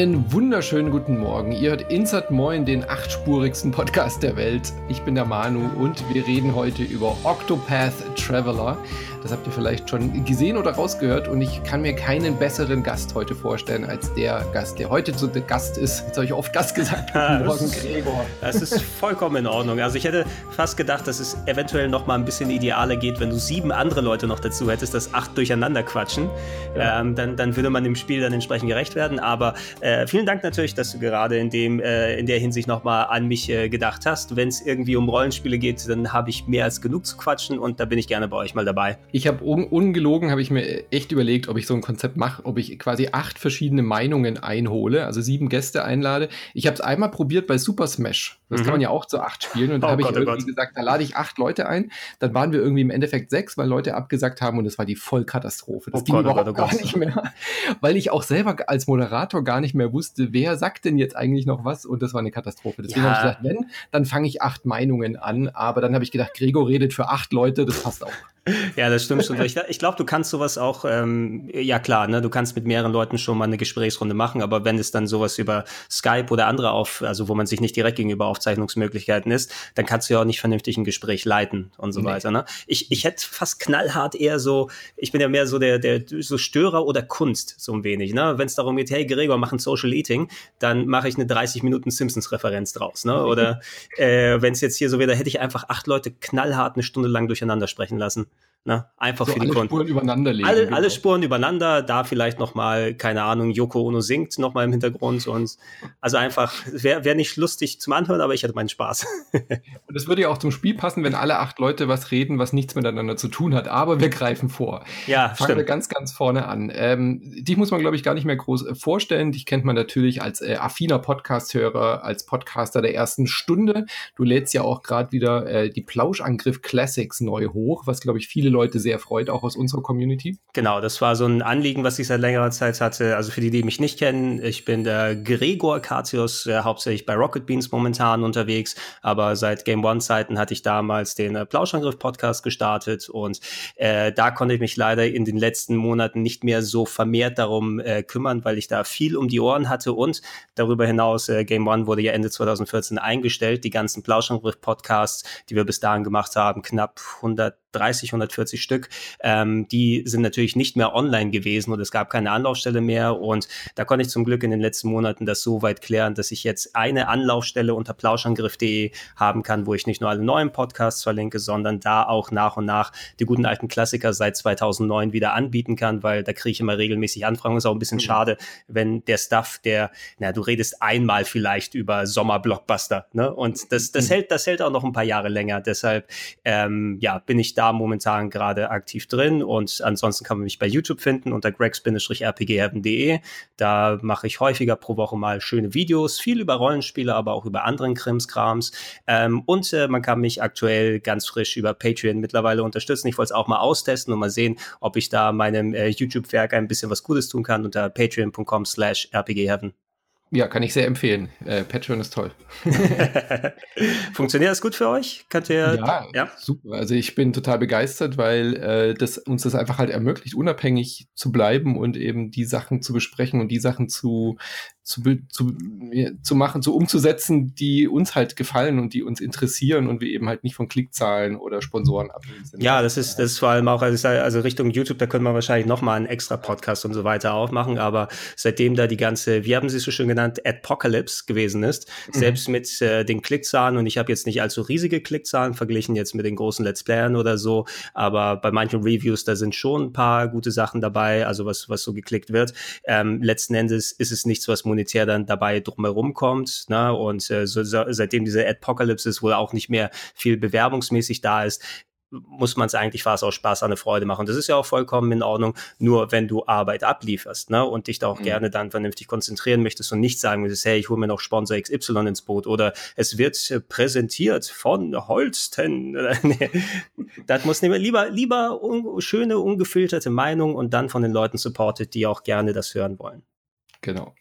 Einen wunderschönen guten Morgen. Ihr hört Insert Moin, den achtspurigsten Podcast der Welt. Ich bin der Manu und wir reden heute über Octopath Traveler. Das habt ihr vielleicht schon gesehen oder rausgehört und ich kann mir keinen besseren Gast heute vorstellen als der Gast, der heute zu der Gast ist. Jetzt habe ich oft Gast gesagt. Guten Morgen, Gregor. Das ist vollkommen in Ordnung. Also ich hätte fast gedacht, dass es eventuell noch mal ein bisschen idealer geht, wenn du sieben andere Leute noch dazu hättest, dass acht durcheinander quatschen. Ja. Ähm, dann, dann würde man dem Spiel dann entsprechend gerecht werden. Aber äh, vielen Dank natürlich, dass du gerade in, dem, äh, in der Hinsicht noch mal an mich äh, gedacht hast. Wenn es irgendwie um Rollenspiele geht, dann habe ich mehr als genug zu quatschen und da bin ich gerne bei euch mal dabei. Ich habe un ungelogen, habe ich mir echt überlegt, ob ich so ein Konzept mache, ob ich quasi acht verschiedene Meinungen einhole, also sieben Gäste einlade. Ich habe es einmal probiert bei Super Smash. Das mhm. kann man ja auch zu acht spielen. Und da oh habe ich oh irgendwie gesagt, da lade ich acht Leute ein. Dann waren wir irgendwie im Endeffekt sechs, weil Leute abgesagt haben und es war die Vollkatastrophe. Das oh ging Gott, oh überhaupt oh gar nicht mehr, weil ich auch selber als Moderator gar nicht mehr wusste, wer sagt denn jetzt eigentlich noch was und das war eine Katastrophe. Deswegen ja. habe ich gesagt, wenn, dann fange ich acht Meinungen an. Aber dann habe ich gedacht, Gregor redet für acht Leute, das passt auch. Ja, das stimmt schon. Ich, ich glaube, du kannst sowas auch, ähm, ja klar, ne, du kannst mit mehreren Leuten schon mal eine Gesprächsrunde machen, aber wenn es dann sowas über Skype oder andere auf, also wo man sich nicht direkt gegenüber Aufzeichnungsmöglichkeiten ist, dann kannst du ja auch nicht vernünftig ein Gespräch leiten und so nee. weiter. Ne? Ich, ich hätte fast knallhart eher so, ich bin ja mehr so der, der so Störer oder Kunst, so ein wenig. Ne? Wenn es darum geht, hey Gregor, mach ein Social Eating, dann mache ich eine 30 Minuten Simpsons-Referenz draus. Ne? Oder äh, wenn es jetzt hier so wäre, da hätte ich einfach acht Leute knallhart eine Stunde lang durcheinander sprechen lassen. Ne? Einfach so für die alle Kunden. Spuren übereinander legen. Alle, genau. alle Spuren übereinander, da vielleicht noch mal, keine Ahnung, Yoko Ono singt noch mal im Hintergrund und also einfach, wäre wär nicht lustig zum Anhören, aber ich hatte meinen Spaß. und es würde ja auch zum Spiel passen, wenn alle acht Leute was reden, was nichts miteinander zu tun hat, aber wir greifen vor. Ja, Fangen stimmt. wir ganz, ganz vorne an. Ähm, dich muss man, glaube ich, gar nicht mehr groß äh, vorstellen. Dich kennt man natürlich als äh, affiner Podcast-Hörer, als Podcaster der ersten Stunde. Du lädst ja auch gerade wieder äh, die Plauschangriff Classics neu hoch, was, glaube ich, viele Leute sehr freut, auch aus unserer Community. Genau, das war so ein Anliegen, was ich seit längerer Zeit hatte. Also für die, die mich nicht kennen, ich bin der Gregor Katius, äh, hauptsächlich bei Rocket Beans momentan unterwegs, aber seit Game One-Zeiten hatte ich damals den äh, Plauschangriff-Podcast gestartet und äh, da konnte ich mich leider in den letzten Monaten nicht mehr so vermehrt darum äh, kümmern, weil ich da viel um die Ohren hatte und darüber hinaus, äh, Game One wurde ja Ende 2014 eingestellt. Die ganzen Plauschangriff-Podcasts, die wir bis dahin gemacht haben, knapp 100 30, 140 Stück, ähm, die sind natürlich nicht mehr online gewesen und es gab keine Anlaufstelle mehr. Und da konnte ich zum Glück in den letzten Monaten das so weit klären, dass ich jetzt eine Anlaufstelle unter plauschangriff.de haben kann, wo ich nicht nur alle neuen Podcasts verlinke, sondern da auch nach und nach die guten alten Klassiker seit 2009 wieder anbieten kann, weil da kriege ich immer regelmäßig Anfragen. Ist auch ein bisschen mhm. schade, wenn der Stuff, der, na, du redest einmal vielleicht über Sommerblockbuster, ne? Und das, das mhm. hält, das hält auch noch ein paar Jahre länger. Deshalb, ähm, ja, bin ich da da momentan gerade aktiv drin und ansonsten kann man mich bei YouTube finden unter gregs-rpgheaven.de. Da mache ich häufiger pro Woche mal schöne Videos, viel über Rollenspiele, aber auch über anderen Krimskrams. Ähm, und äh, man kann mich aktuell ganz frisch über Patreon mittlerweile unterstützen. Ich wollte es auch mal austesten und mal sehen, ob ich da meinem äh, YouTube-Werk ein bisschen was Gutes tun kann unter patreon.com slash rpgheaven. Ja, kann ich sehr empfehlen. Äh, Patreon ist toll. Funktioniert das gut für euch? Könnt ihr? Ja, ja, super. Also ich bin total begeistert, weil äh, das uns das einfach halt ermöglicht, unabhängig zu bleiben und eben die Sachen zu besprechen und die Sachen zu zu, zu, zu machen, zu umzusetzen, die uns halt gefallen und die uns interessieren und wir eben halt nicht von Klickzahlen oder Sponsoren abhängig sind. Ja, das ist, das ist vor allem auch, also, also Richtung YouTube, da können wir wahrscheinlich nochmal einen extra Podcast und so weiter aufmachen, aber seitdem da die ganze, wie haben Sie es so schön genannt, Apocalypse gewesen ist, mhm. selbst mit äh, den Klickzahlen und ich habe jetzt nicht allzu riesige Klickzahlen verglichen jetzt mit den großen Let's Playern oder so, aber bei manchen Reviews, da sind schon ein paar gute Sachen dabei, also was, was so geklickt wird. Ähm, letzten Endes ist es nichts, was monetär dann dabei drumherum kommt. Ne? Und äh, so, so, seitdem diese Apocalypse wohl auch nicht mehr viel bewerbungsmäßig da ist, muss man es eigentlich fast aus Spaß an eine Freude machen. Das ist ja auch vollkommen in Ordnung, nur wenn du Arbeit ablieferst ne, und dich da auch mhm. gerne dann vernünftig konzentrieren möchtest und nicht sagen möchtest, hey, ich hole mir noch Sponsor XY ins Boot oder es wird äh, präsentiert von Holsten. nee, das muss nicht mehr, lieber, lieber un schöne, ungefilterte Meinung und dann von den Leuten supported, die auch gerne das hören wollen. Genau.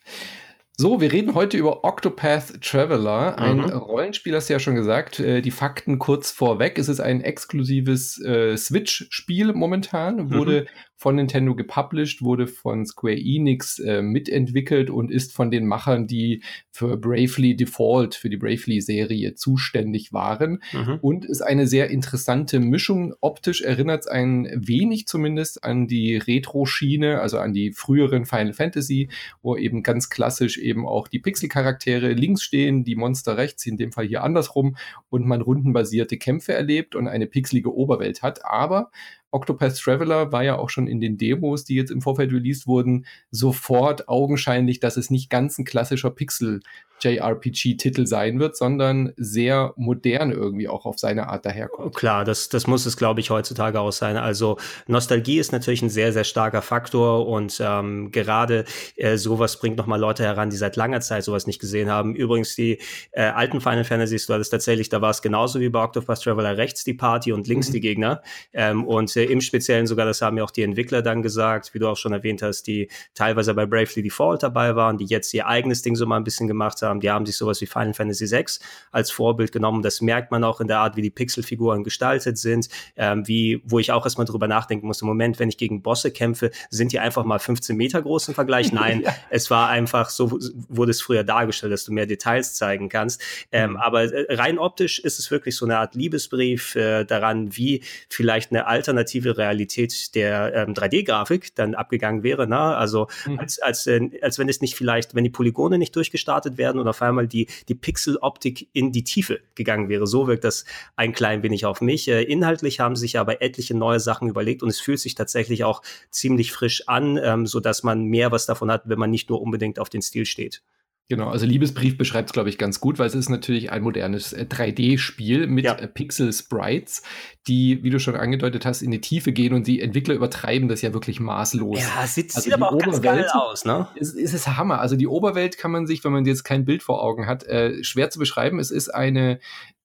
So, wir reden heute über Octopath Traveler, ein mhm. Rollenspiel, hast du ja schon gesagt. Äh, die Fakten kurz vorweg. Es ist ein exklusives äh, Switch-Spiel momentan, wurde mhm von Nintendo gepublished, wurde von Square Enix äh, mitentwickelt und ist von den Machern, die für Bravely Default, für die Bravely-Serie zuständig waren. Mhm. Und ist eine sehr interessante Mischung. Optisch erinnert es ein wenig zumindest an die Retro-Schiene, also an die früheren Final Fantasy, wo eben ganz klassisch eben auch die Pixel-Charaktere links stehen, die Monster rechts, in dem Fall hier andersrum, und man rundenbasierte Kämpfe erlebt und eine pixelige Oberwelt hat. Aber Octopath Traveler war ja auch schon in den Demos, die jetzt im Vorfeld released wurden, sofort augenscheinlich, dass es nicht ganz ein klassischer Pixel JRPG-Titel sein wird, sondern sehr modern irgendwie auch auf seine Art daherkommt. Klar, das, das muss es, glaube ich, heutzutage auch sein. Also Nostalgie ist natürlich ein sehr, sehr starker Faktor und ähm, gerade äh, sowas bringt nochmal Leute heran, die seit langer Zeit sowas nicht gesehen haben. Übrigens, die äh, alten Final Fantasies, du hattest tatsächlich, da war es genauso wie bei Octopath Traveler, rechts die Party und links mhm. die Gegner. Ähm, und äh, im Speziellen sogar, das haben ja auch die Entwickler dann gesagt, wie du auch schon erwähnt hast, die teilweise bei Bravely Default dabei waren, die jetzt ihr eigenes Ding so mal ein bisschen gemacht haben haben. Die haben sich sowas wie Final Fantasy VI als Vorbild genommen. Das merkt man auch in der Art, wie die Pixelfiguren gestaltet sind, ähm, wie, wo ich auch erstmal drüber nachdenken muss. Im Moment, wenn ich gegen Bosse kämpfe, sind die einfach mal 15 Meter groß im Vergleich. Nein, ja. es war einfach so, wurde es früher dargestellt, dass du mehr Details zeigen kannst. Ähm, mhm. Aber äh, rein optisch ist es wirklich so eine Art Liebesbrief äh, daran, wie vielleicht eine alternative Realität der ähm, 3D-Grafik dann abgegangen wäre. Ne? Also mhm. als, als, äh, als wenn es nicht vielleicht, wenn die Polygone nicht durchgestartet werden und auf einmal die, die Pixeloptik in die Tiefe gegangen wäre. So wirkt das ein klein wenig auf mich. Äh, inhaltlich haben sich aber etliche neue Sachen überlegt und es fühlt sich tatsächlich auch ziemlich frisch an, ähm, so dass man mehr was davon hat, wenn man nicht nur unbedingt auf den Stil steht. Genau, also Liebesbrief beschreibt es, glaube ich, ganz gut, weil es ist natürlich ein modernes äh, 3D-Spiel mit ja. äh, Pixel-Sprites, die, wie du schon angedeutet hast, in die Tiefe gehen und die Entwickler übertreiben das ja wirklich maßlos. Ja, sieht, also sieht aber auch Oberwelt, ganz geil aus, ne? Ist, ist es Hammer. Also die Oberwelt kann man sich, wenn man jetzt kein Bild vor Augen hat, äh, schwer zu beschreiben. Es ist eine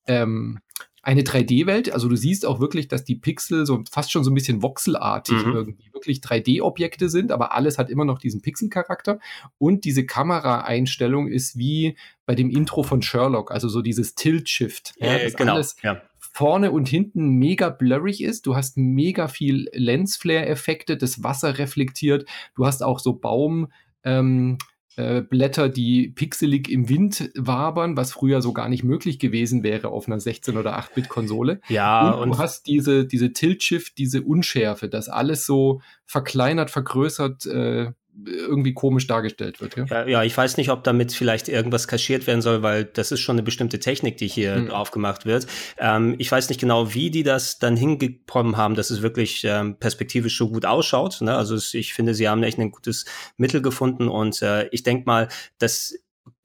ähm, eine 3D-Welt. Also du siehst auch wirklich, dass die Pixel so fast schon so ein bisschen voxelartig mhm. irgendwie wirklich 3D-Objekte sind, aber alles hat immer noch diesen Pixel-Charakter. Und diese Kameraeinstellung ist wie bei dem Intro von Sherlock, also so dieses Tilt-Shift. Ja, äh, genau. Alles ja. vorne und hinten mega blurrig ist. Du hast mega viel Lensflare-Effekte, das Wasser reflektiert. Du hast auch so Baum, ähm, äh, Blätter, die pixelig im Wind wabern, was früher so gar nicht möglich gewesen wäre auf einer 16 oder 8-Bit-Konsole. Ja, und, und du hast diese, diese Tilt-Shift, diese Unschärfe, das alles so verkleinert, vergrößert, äh, irgendwie komisch dargestellt wird. Ja? ja? Ja, ich weiß nicht, ob damit vielleicht irgendwas kaschiert werden soll, weil das ist schon eine bestimmte Technik, die hier mhm. drauf gemacht wird. Ähm, ich weiß nicht genau, wie die das dann hingekommen haben, dass es wirklich ähm, perspektivisch so gut ausschaut. Ne? Also ich finde, sie haben echt ein gutes Mittel gefunden und äh, ich denke mal, dass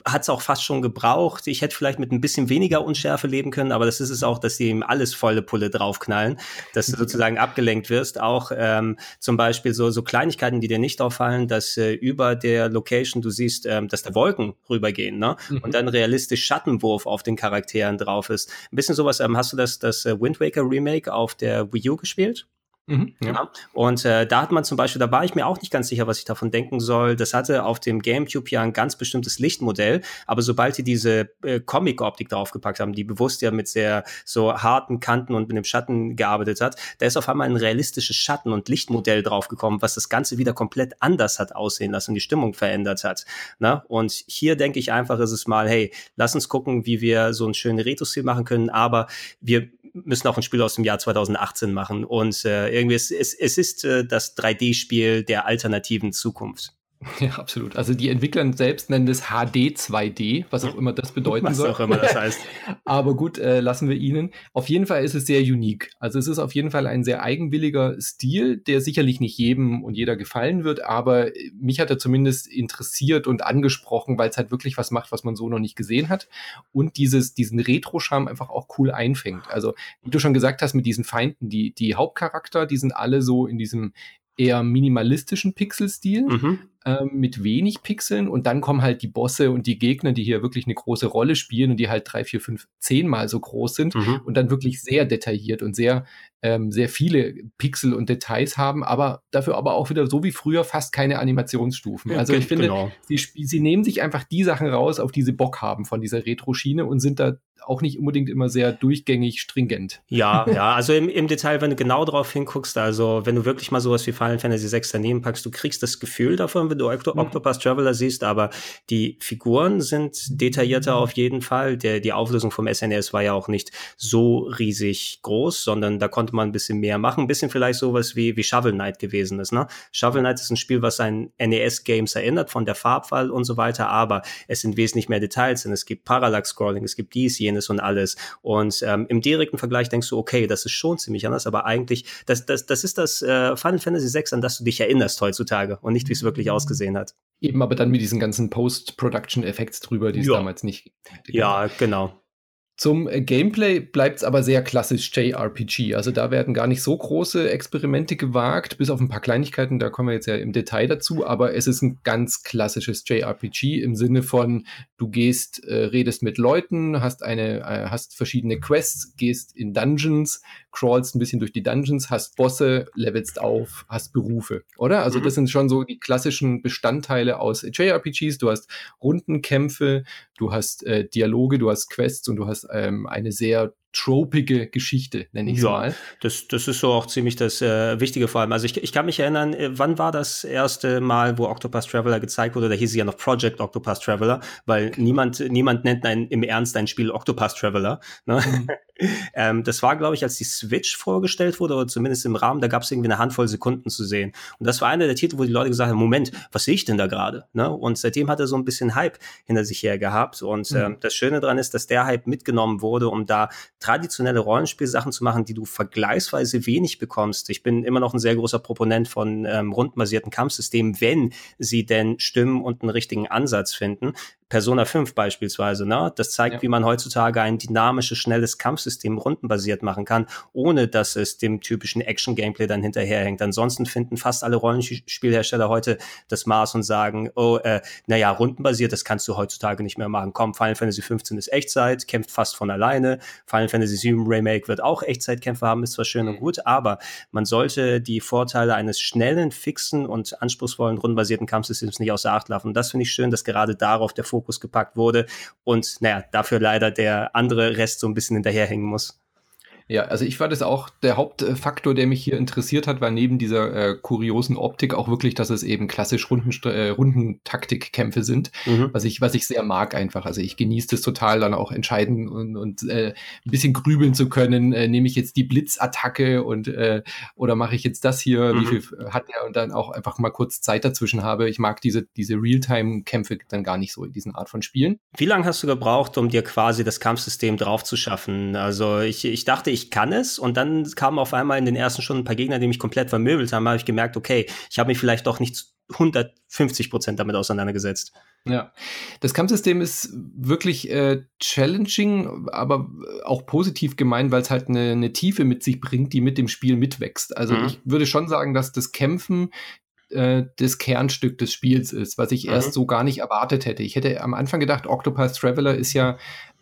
hat es auch fast schon gebraucht. Ich hätte vielleicht mit ein bisschen weniger Unschärfe leben können, aber das ist es auch, dass sie ihm alles volle Pulle draufknallen, dass du sozusagen abgelenkt wirst. Auch ähm, zum Beispiel so, so Kleinigkeiten, die dir nicht auffallen, dass äh, über der Location du siehst, ähm, dass da Wolken rübergehen, ne? Mhm. Und dann realistisch Schattenwurf auf den Charakteren drauf ist. Ein bisschen sowas, ähm, hast du das, das äh, Wind Waker Remake auf der Wii U gespielt? Mhm, ja. Ja. Und äh, da hat man zum Beispiel, da war ich mir auch nicht ganz sicher, was ich davon denken soll. Das hatte auf dem GameCube ja ein ganz bestimmtes Lichtmodell, aber sobald die diese äh, Comic-Optik draufgepackt haben, die bewusst ja mit sehr so harten Kanten und mit dem Schatten gearbeitet hat, da ist auf einmal ein realistisches Schatten- und Lichtmodell draufgekommen, was das Ganze wieder komplett anders hat aussehen lassen, die Stimmung verändert hat. Ne? Und hier denke ich einfach, ist es mal, hey, lass uns gucken, wie wir so einen schönen Retro-Stil machen können, aber wir müssen auch ein Spiel aus dem Jahr 2018 machen. Und äh, irgendwie, es, es, es ist äh, das 3D-Spiel der alternativen Zukunft. Ja, absolut. Also die Entwickler selbst nennen das HD 2D, was auch immer das bedeuten was soll. Was auch immer das heißt. Aber gut, äh, lassen wir Ihnen. Auf jeden Fall ist es sehr unique. Also es ist auf jeden Fall ein sehr eigenwilliger Stil, der sicherlich nicht jedem und jeder gefallen wird, aber mich hat er zumindest interessiert und angesprochen, weil es halt wirklich was macht, was man so noch nicht gesehen hat und dieses, diesen Retro-Charme einfach auch cool einfängt. Also wie du schon gesagt hast, mit diesen Feinden, die, die Hauptcharakter, die sind alle so in diesem eher minimalistischen Pixelstil. Mhm ähm, mit wenig Pixeln und dann kommen halt die Bosse und die Gegner, die hier wirklich eine große Rolle spielen und die halt drei, vier, fünf, zehnmal so groß sind mhm. und dann wirklich sehr detailliert und sehr, ähm, sehr viele Pixel und Details haben, aber dafür aber auch wieder so wie früher fast keine Animationsstufen. also ich finde, genau. sie, sie nehmen sich einfach die Sachen raus, auf die sie Bock haben von dieser Retro-Schiene und sind da auch nicht unbedingt immer sehr durchgängig stringent. Ja, ja, also im, im Detail, wenn du genau drauf hinguckst, also wenn du wirklich mal sowas wie Final Fantasy VI daneben packst, du kriegst das Gefühl davon, du Octo mhm. Octopus Traveler siehst, aber die Figuren sind detaillierter auf jeden Fall. Der, die Auflösung vom SNES war ja auch nicht so riesig groß, sondern da konnte man ein bisschen mehr machen. Ein bisschen vielleicht sowas wie, wie Shovel Knight gewesen ist. Ne? Shovel Knight ist ein Spiel, was an NES-Games erinnert, von der Farbwahl und so weiter, aber es sind wesentlich mehr Details denn Es gibt Parallax-Scrolling, es gibt dies, jenes und alles. Und ähm, im direkten Vergleich denkst du, okay, das ist schon ziemlich anders, aber eigentlich, das, das, das ist das äh, Final Fantasy VI, an das du dich erinnerst heutzutage und nicht, wie es wirklich ausgesehen hat. Eben aber dann mit diesen ganzen Post-Production-Effekts drüber, die es damals nicht. Ja, genau. Zum äh, Gameplay bleibt es aber sehr klassisch JRPG. Also da werden gar nicht so große Experimente gewagt, bis auf ein paar Kleinigkeiten, da kommen wir jetzt ja im Detail dazu, aber es ist ein ganz klassisches JRPG im Sinne von, du gehst, äh, redest mit Leuten, hast eine, äh, hast verschiedene Quests, gehst in Dungeons, crawlst ein bisschen durch die Dungeons, hast Bosse, levelst auf, hast Berufe, oder? Also mhm. das sind schon so die klassischen Bestandteile aus JRPGs. Du hast Rundenkämpfe, du hast äh, Dialoge, du hast Quests und du hast ähm, eine sehr tropige Geschichte, nenne ich es ja, mal. Das, das ist so auch ziemlich das äh, Wichtige vor allem. Also ich, ich kann mich erinnern, äh, wann war das erste Mal, wo Octopus Traveler gezeigt wurde? Da hieß es ja noch Project Octopus Traveler, weil niemand, niemand nennt ein, im Ernst ein Spiel Octopus Traveler. Ne? Mhm. ähm, das war, glaube ich, als die Switch vorgestellt wurde, oder zumindest im Rahmen, da gab es irgendwie eine Handvoll Sekunden zu sehen. Und das war einer der Titel, wo die Leute gesagt haben, Moment, was sehe ich denn da gerade? Ne? Und seitdem hat er so ein bisschen Hype hinter sich her gehabt. Und mhm. ähm, das Schöne daran ist, dass der Hype mitgenommen wurde, um da traditionelle Rollenspielsachen zu machen, die du vergleichsweise wenig bekommst. Ich bin immer noch ein sehr großer Proponent von ähm, rundenbasierten Kampfsystemen, wenn sie denn stimmen und einen richtigen Ansatz finden. Persona 5 beispielsweise, ne? Das zeigt, ja. wie man heutzutage ein dynamisches, schnelles Kampfsystem rundenbasiert machen kann, ohne dass es dem typischen Action-Gameplay dann hinterherhängt. Ansonsten finden fast alle Rollenspielhersteller heute das Maß und sagen, oh, äh, naja, rundenbasiert, das kannst du heutzutage nicht mehr machen. Komm, Final Fantasy 15 ist Echtzeit, kämpft fast von alleine. Final Fantasy 7 Remake wird auch Echtzeitkämpfe haben, ist zwar schön mhm. und gut, aber man sollte die Vorteile eines schnellen, fixen und anspruchsvollen rundenbasierten Kampfsystems nicht außer Acht lassen. Und das finde ich schön, dass gerade darauf der Fokus Fokus gepackt wurde und naja, dafür leider der andere Rest so ein bisschen hinterherhängen muss. Ja, also ich war das auch, der Hauptfaktor, der mich hier interessiert hat, war neben dieser äh, kuriosen Optik auch wirklich, dass es eben klassisch Runden, äh, Rundentaktikkämpfe sind, mhm. was ich, was ich sehr mag einfach. Also ich genieße das total, dann auch entscheiden und, und äh, ein bisschen grübeln zu können. Äh, nehme ich jetzt die Blitzattacke und äh, oder mache ich jetzt das hier? Mhm. Wie viel hat er? Und dann auch einfach mal kurz Zeit dazwischen habe. Ich mag diese, diese Realtime-Kämpfe dann gar nicht so in diesen Art von Spielen. Wie lange hast du gebraucht, um dir quasi das Kampfsystem drauf zu schaffen? Also ich, ich dachte, ich ich kann es. Und dann kamen auf einmal in den ersten Stunden ein paar Gegner, die mich komplett vermöbelt haben. Habe ich gemerkt, okay, ich habe mich vielleicht doch nicht 150 Prozent damit auseinandergesetzt. Ja, das Kampfsystem ist wirklich äh, challenging, aber auch positiv gemeint, weil es halt eine, eine, Tiefe mit sich bringt, die mit dem Spiel mitwächst. Also mhm. ich würde schon sagen, dass das Kämpfen äh, das Kernstück des Spiels ist, was ich mhm. erst so gar nicht erwartet hätte. Ich hätte am Anfang gedacht, Octopus Traveler ist ja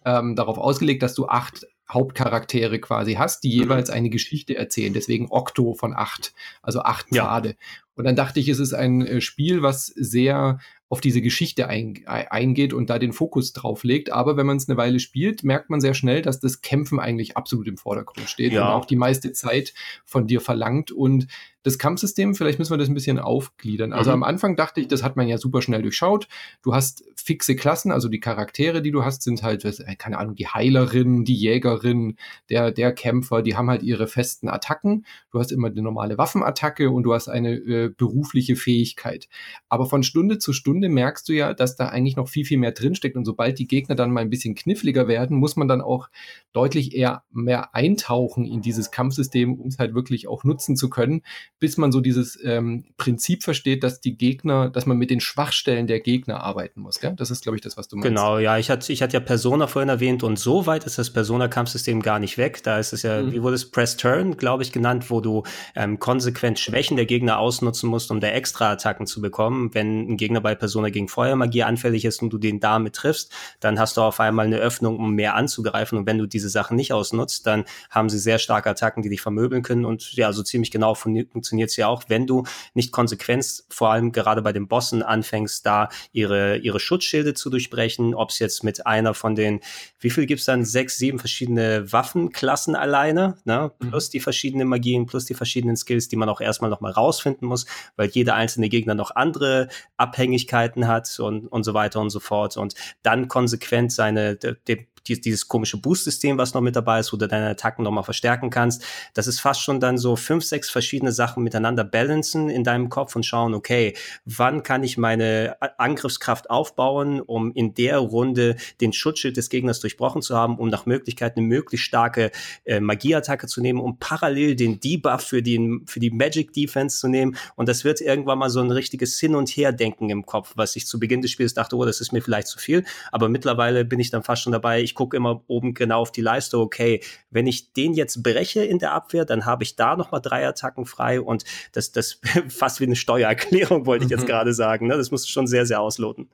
ähm, darauf ausgelegt, dass du acht Hauptcharaktere quasi hast, die mhm. jeweils eine Geschichte erzählen. Deswegen Okto von acht, also acht Pfade. Ja. Und dann dachte ich, es ist ein äh, Spiel, was sehr auf diese Geschichte ein, eingeht und da den Fokus drauf legt. Aber wenn man es eine Weile spielt, merkt man sehr schnell, dass das Kämpfen eigentlich absolut im Vordergrund steht ja. und auch die meiste Zeit von dir verlangt. Und das Kampfsystem, vielleicht müssen wir das ein bisschen aufgliedern. Also mhm. am Anfang dachte ich, das hat man ja super schnell durchschaut. Du hast fixe Klassen, also die Charaktere, die du hast, sind halt, äh, keine Ahnung, die Heilerin, die Jägerin, der, der Kämpfer, die haben halt ihre festen Attacken. Du hast immer eine normale Waffenattacke und du hast eine äh, berufliche Fähigkeit. Aber von Stunde zu Stunde merkst du ja, dass da eigentlich noch viel, viel mehr drinsteckt. Und sobald die Gegner dann mal ein bisschen kniffliger werden, muss man dann auch deutlich eher mehr eintauchen in dieses Kampfsystem, um es halt wirklich auch nutzen zu können bis man so dieses ähm, Prinzip versteht, dass die Gegner, dass man mit den Schwachstellen der Gegner arbeiten muss. Gell? Das ist, glaube ich, das, was du meinst. Genau, ja. Ich hatte, ich hatte ja Persona vorhin erwähnt und so weit ist das Persona-Kampfsystem gar nicht weg. Da ist es ja, mhm. wie wurde es, Press Turn, glaube ich, genannt, wo du ähm, konsequent Schwächen der Gegner ausnutzen musst, um da extra Attacken zu bekommen. Wenn ein Gegner bei Persona gegen Feuermagie anfällig ist und du den damit triffst, dann hast du auf einmal eine Öffnung, um mehr anzugreifen. Und wenn du diese Sachen nicht ausnutzt, dann haben sie sehr starke Attacken, die dich vermöbeln können und ja, so ziemlich genau funktioniert funktioniert es ja auch, wenn du nicht konsequent, vor allem gerade bei den Bossen, anfängst, da ihre, ihre Schutzschilde zu durchbrechen, ob es jetzt mit einer von den, wie viel gibt es dann? Sechs, sieben verschiedene Waffenklassen alleine, ne? Mhm. plus mhm. die verschiedenen Magien, plus die verschiedenen Skills, die man auch erstmal nochmal rausfinden muss, weil jeder einzelne Gegner noch andere Abhängigkeiten hat und, und so weiter und so fort. Und dann konsequent seine, de, dieses komische Boost-System, was noch mit dabei ist, wo du deine Attacken nochmal verstärken kannst. Das ist fast schon dann so fünf, sechs verschiedene Sachen miteinander balancen in deinem Kopf und schauen, okay, wann kann ich meine Angriffskraft aufbauen, um in der Runde den Schutzschild des Gegners durchbrochen zu haben, um nach Möglichkeit eine möglichst starke äh, Magieattacke zu nehmen, um parallel den Debuff für, den, für die Magic Defense zu nehmen. Und das wird irgendwann mal so ein richtiges Hin- und Herdenken im Kopf, was ich zu Beginn des Spiels dachte, oh, das ist mir vielleicht zu viel. Aber mittlerweile bin ich dann fast schon dabei, ich gucke immer oben genau auf die Leiste, okay, wenn ich den jetzt breche in der Abwehr, dann habe ich da nochmal drei Attacken frei und das, das fast wie eine Steuererklärung, wollte ich jetzt mhm. gerade sagen. Ne? Das musst du schon sehr, sehr ausloten.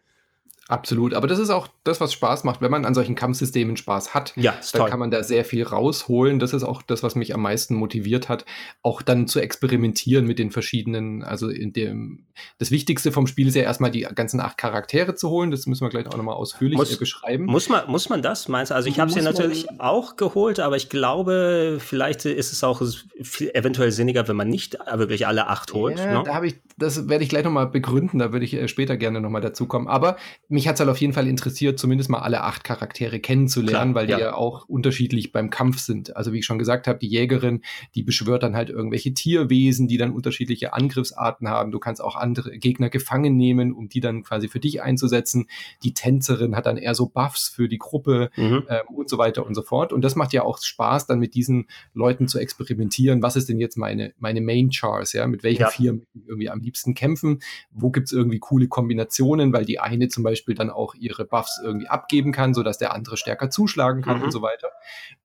Absolut, aber das ist auch das, was Spaß macht, wenn man an solchen Kampfsystemen Spaß hat. Ja, dann toll. kann man da sehr viel rausholen. Das ist auch das, was mich am meisten motiviert hat, auch dann zu experimentieren mit den verschiedenen. Also in dem das Wichtigste vom Spiel ist ja erstmal die ganzen acht Charaktere zu holen. Das müssen wir gleich auch nochmal ausführlich muss, beschreiben. Muss man, muss man das? Meinst du? Also ich habe sie natürlich auch geholt, aber ich glaube, vielleicht ist es auch eventuell sinniger, wenn man nicht wirklich alle acht holt. Ja, ne? da habe ich, das werde ich gleich nochmal begründen. Da würde ich äh, später gerne nochmal dazu kommen. Aber mich hat es halt auf jeden Fall interessiert, zumindest mal alle acht Charaktere kennenzulernen, Klar, weil die ja. ja. auch unterschiedlich beim Kampf sind. Also wie ich schon gesagt habe, die Jägerin, die beschwört dann halt irgendwelche Tierwesen, die dann unterschiedliche Angriffsarten haben. Du kannst auch andere Gegner gefangen nehmen, um die dann quasi für dich einzusetzen. Die Tänzerin hat dann eher so Buffs für die Gruppe mhm. ähm, und so weiter und so fort. Und das macht ja auch Spaß, dann mit diesen Leuten zu experimentieren. Was ist denn jetzt meine, meine Main Chars? Ja, mit welchen ja. vier irgendwie am liebsten kämpfen? Wo gibt's irgendwie coole Kombinationen? Weil die eine zum Beispiel dann auch ihre Buffs irgendwie abgeben kann, sodass der andere stärker zuschlagen kann mhm. und so weiter.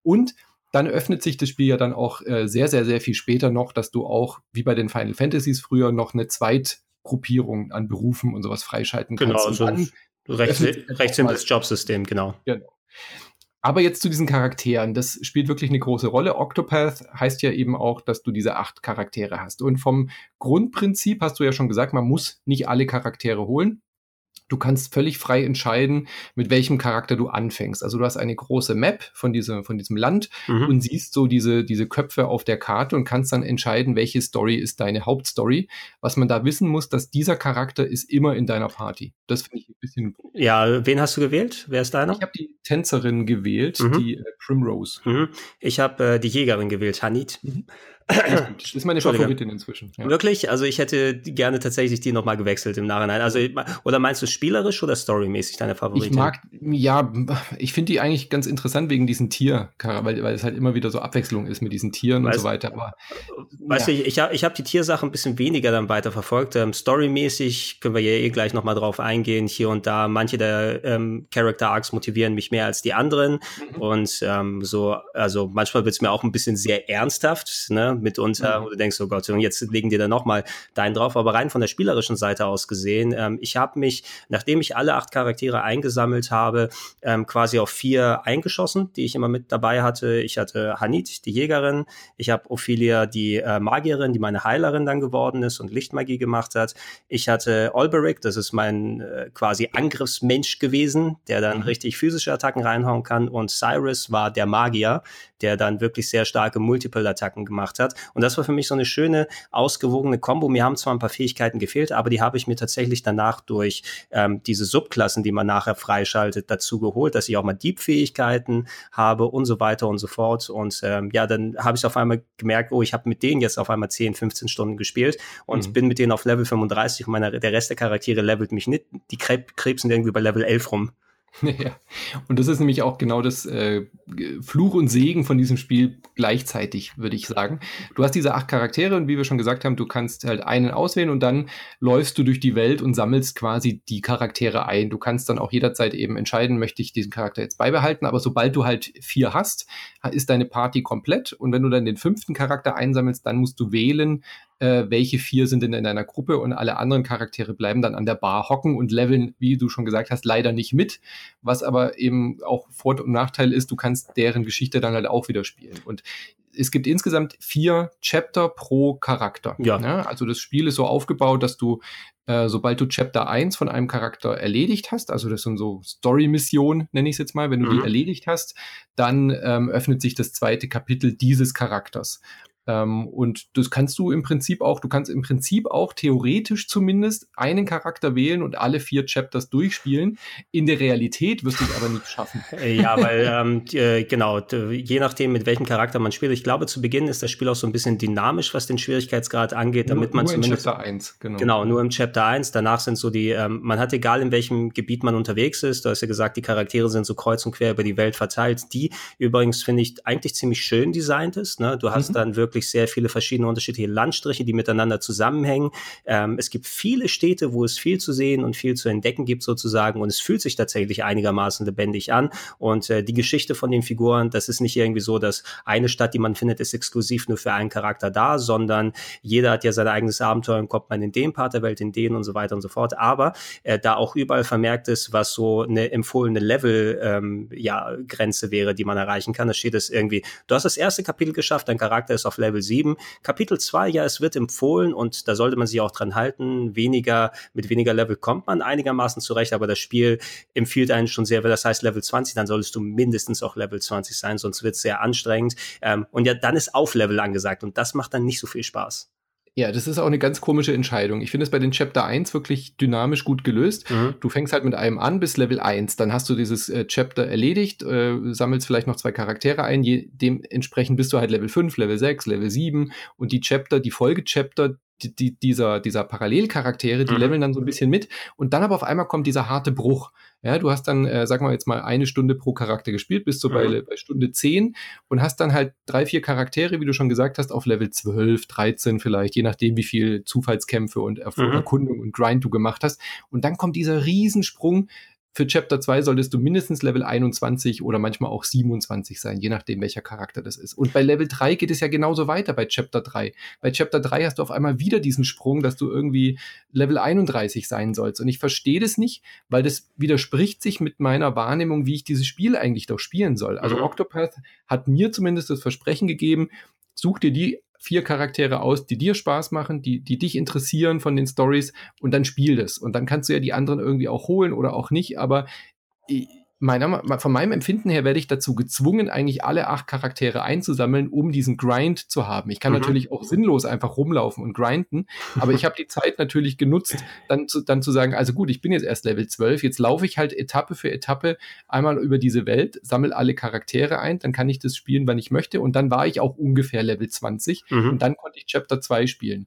Und dann öffnet sich das Spiel ja dann auch äh, sehr, sehr, sehr viel später noch, dass du auch, wie bei den Final Fantasies früher, noch eine Zweitgruppierung an Berufen und sowas freischalten genau, kannst. Genau, so recht, recht simples Jobsystem, genau. genau. Aber jetzt zu diesen Charakteren. Das spielt wirklich eine große Rolle. Octopath heißt ja eben auch, dass du diese acht Charaktere hast. Und vom Grundprinzip hast du ja schon gesagt, man muss nicht alle Charaktere holen. Du kannst völlig frei entscheiden, mit welchem Charakter du anfängst. Also du hast eine große Map von, diese, von diesem Land mhm. und siehst so diese, diese Köpfe auf der Karte und kannst dann entscheiden, welche Story ist deine Hauptstory. Was man da wissen muss, dass dieser Charakter ist immer in deiner Party. Das finde ich ein bisschen. Ja, wen hast du gewählt? Wer ist deiner? Ich habe die Tänzerin gewählt, mhm. die äh, Primrose. Mhm. Ich habe äh, die Jägerin gewählt, Hanit. Das ist meine Favoritin inzwischen. Ja. Wirklich? Also ich hätte gerne tatsächlich die nochmal gewechselt im Nachhinein. Also oder meinst du spielerisch oder storymäßig deine Favoritin? Ich mag, ja, ich finde die eigentlich ganz interessant wegen diesen Tier, weil, weil es halt immer wieder so Abwechslung ist mit diesen Tieren weißt, und so weiter. Aber, weißt ja. du, ich habe ich hab die Tiersache ein bisschen weniger dann weiterverfolgt. Ähm, storymäßig können wir ja eh gleich nochmal drauf eingehen, hier und da. Manche der ähm, Character Arcs motivieren mich mehr als die anderen. Mhm. Und ähm, so, also manchmal wird es mir auch ein bisschen sehr ernsthaft, ne? Mitunter, mhm. wo du denkst, oh Gott, und jetzt legen die da nochmal deinen drauf. Aber rein von der spielerischen Seite aus gesehen, ähm, ich habe mich, nachdem ich alle acht Charaktere eingesammelt habe, ähm, quasi auf vier eingeschossen, die ich immer mit dabei hatte. Ich hatte Hanit, die Jägerin, ich habe Ophelia, die äh, Magierin, die meine Heilerin dann geworden ist und Lichtmagie gemacht hat. Ich hatte Olberic, das ist mein äh, quasi Angriffsmensch gewesen, der dann mhm. richtig physische Attacken reinhauen kann. Und Cyrus war der Magier, der dann wirklich sehr starke Multiple-Attacken gemacht hat. Und das war für mich so eine schöne, ausgewogene Kombo. Mir haben zwar ein paar Fähigkeiten gefehlt, aber die habe ich mir tatsächlich danach durch ähm, diese Subklassen, die man nachher freischaltet, dazu geholt, dass ich auch mal Deep-Fähigkeiten habe und so weiter und so fort. Und ähm, ja, dann habe ich auf einmal gemerkt, oh, ich habe mit denen jetzt auf einmal 10, 15 Stunden gespielt und mhm. bin mit denen auf Level 35 und meine, der Rest der Charaktere levelt mich nicht. Die krebsen irgendwie bei Level 11 rum. Ja, und das ist nämlich auch genau das äh, Fluch und Segen von diesem Spiel gleichzeitig, würde ich sagen. Du hast diese acht Charaktere und wie wir schon gesagt haben, du kannst halt einen auswählen und dann läufst du durch die Welt und sammelst quasi die Charaktere ein. Du kannst dann auch jederzeit eben entscheiden, möchte ich diesen Charakter jetzt beibehalten, aber sobald du halt vier hast, ist deine Party komplett und wenn du dann den fünften Charakter einsammelst, dann musst du wählen, äh, welche vier sind denn in deiner Gruppe und alle anderen Charaktere bleiben dann an der Bar hocken und leveln, wie du schon gesagt hast, leider nicht mit, was aber eben auch Vor- und Nachteil ist, du kannst deren Geschichte dann halt auch wieder spielen. Und es gibt insgesamt vier Chapter pro Charakter. Ja. ja. Also das Spiel ist so aufgebaut, dass du, äh, sobald du Chapter 1 von einem Charakter erledigt hast, also das sind so Story-Missionen, nenne ich es jetzt mal, wenn du mhm. die erledigt hast, dann ähm, öffnet sich das zweite Kapitel dieses Charakters. Ähm, und das kannst du im Prinzip auch, du kannst im Prinzip auch theoretisch zumindest einen Charakter wählen und alle vier Chapters durchspielen. In der Realität wirst du es aber nicht schaffen. Äh, ja, weil ähm, äh, genau, je nachdem, mit welchem Charakter man spielt. Ich glaube, zu Beginn ist das Spiel auch so ein bisschen dynamisch, was den Schwierigkeitsgrad angeht, damit nur, man nur zumindest. Nur im Chapter 1, genau. Genau, nur im Chapter 1. Danach sind so die, ähm, man hat egal in welchem Gebiet man unterwegs ist, du hast ja gesagt, die Charaktere sind so kreuz und quer über die Welt verteilt, die übrigens, finde ich, eigentlich ziemlich schön designt ist. Ne? Du hast mhm. dann wirklich wirklich sehr viele verschiedene unterschiedliche Landstriche, die miteinander zusammenhängen. Ähm, es gibt viele Städte, wo es viel zu sehen und viel zu entdecken gibt sozusagen und es fühlt sich tatsächlich einigermaßen lebendig an und äh, die Geschichte von den Figuren, das ist nicht irgendwie so, dass eine Stadt, die man findet, ist exklusiv nur für einen Charakter da, sondern jeder hat ja sein eigenes Abenteuer und kommt man in den Part der Welt, in den und so weiter und so fort. Aber äh, da auch überall vermerkt ist, was so eine empfohlene Level ähm, ja, Grenze wäre, die man erreichen kann. Da steht es irgendwie, du hast das erste Kapitel geschafft, dein Charakter ist auf Level Level 7. Kapitel 2, ja, es wird empfohlen und da sollte man sich auch dran halten. Weniger, mit weniger Level kommt man einigermaßen zurecht, aber das Spiel empfiehlt einen schon sehr, wenn das heißt Level 20, dann solltest du mindestens auch Level 20 sein, sonst wird es sehr anstrengend. Ähm, und ja, dann ist auf Level angesagt und das macht dann nicht so viel Spaß. Ja, das ist auch eine ganz komische Entscheidung. Ich finde es bei den Chapter 1 wirklich dynamisch gut gelöst. Mhm. Du fängst halt mit einem an bis Level 1, dann hast du dieses äh, Chapter erledigt, äh, sammelst vielleicht noch zwei Charaktere ein, je, dementsprechend bist du halt Level 5, Level 6, Level 7 und die Chapter, die Folgechapter, die, die, dieser, dieser Parallelcharaktere, die mhm. leveln dann so ein bisschen mit und dann aber auf einmal kommt dieser harte Bruch. Ja, du hast dann, äh, sag mal jetzt mal, eine Stunde pro Charakter gespielt, bist du mhm. bei, bei Stunde 10 und hast dann halt drei, vier Charaktere, wie du schon gesagt hast, auf Level 12, 13 vielleicht, je nachdem, wie viel Zufallskämpfe und Erf mhm. Erkundung und Grind du gemacht hast. Und dann kommt dieser Riesensprung für Chapter 2 solltest du mindestens Level 21 oder manchmal auch 27 sein, je nachdem, welcher Charakter das ist. Und bei Level 3 geht es ja genauso weiter bei Chapter 3. Bei Chapter 3 hast du auf einmal wieder diesen Sprung, dass du irgendwie Level 31 sein sollst. Und ich verstehe das nicht, weil das widerspricht sich mit meiner Wahrnehmung, wie ich dieses Spiel eigentlich doch spielen soll. Also mhm. Octopath hat mir zumindest das Versprechen gegeben, such dir die vier Charaktere aus, die dir Spaß machen, die, die dich interessieren von den Stories und dann spiel das. Und dann kannst du ja die anderen irgendwie auch holen oder auch nicht, aber meiner, von meinem Empfinden her werde ich dazu gezwungen, eigentlich alle acht Charaktere einzusammeln, um diesen Grind zu haben. Ich kann mhm. natürlich auch sinnlos einfach rumlaufen und grinden, aber ich habe die Zeit natürlich genutzt, dann zu, dann zu sagen, also gut, ich bin jetzt erst Level 12, jetzt laufe ich halt Etappe für Etappe einmal über diese Welt, sammle alle Charaktere ein, dann kann ich das spielen, wann ich möchte und dann war ich auch ungefähr Level 20 mhm. und dann konnte ich Chapter 2 spielen.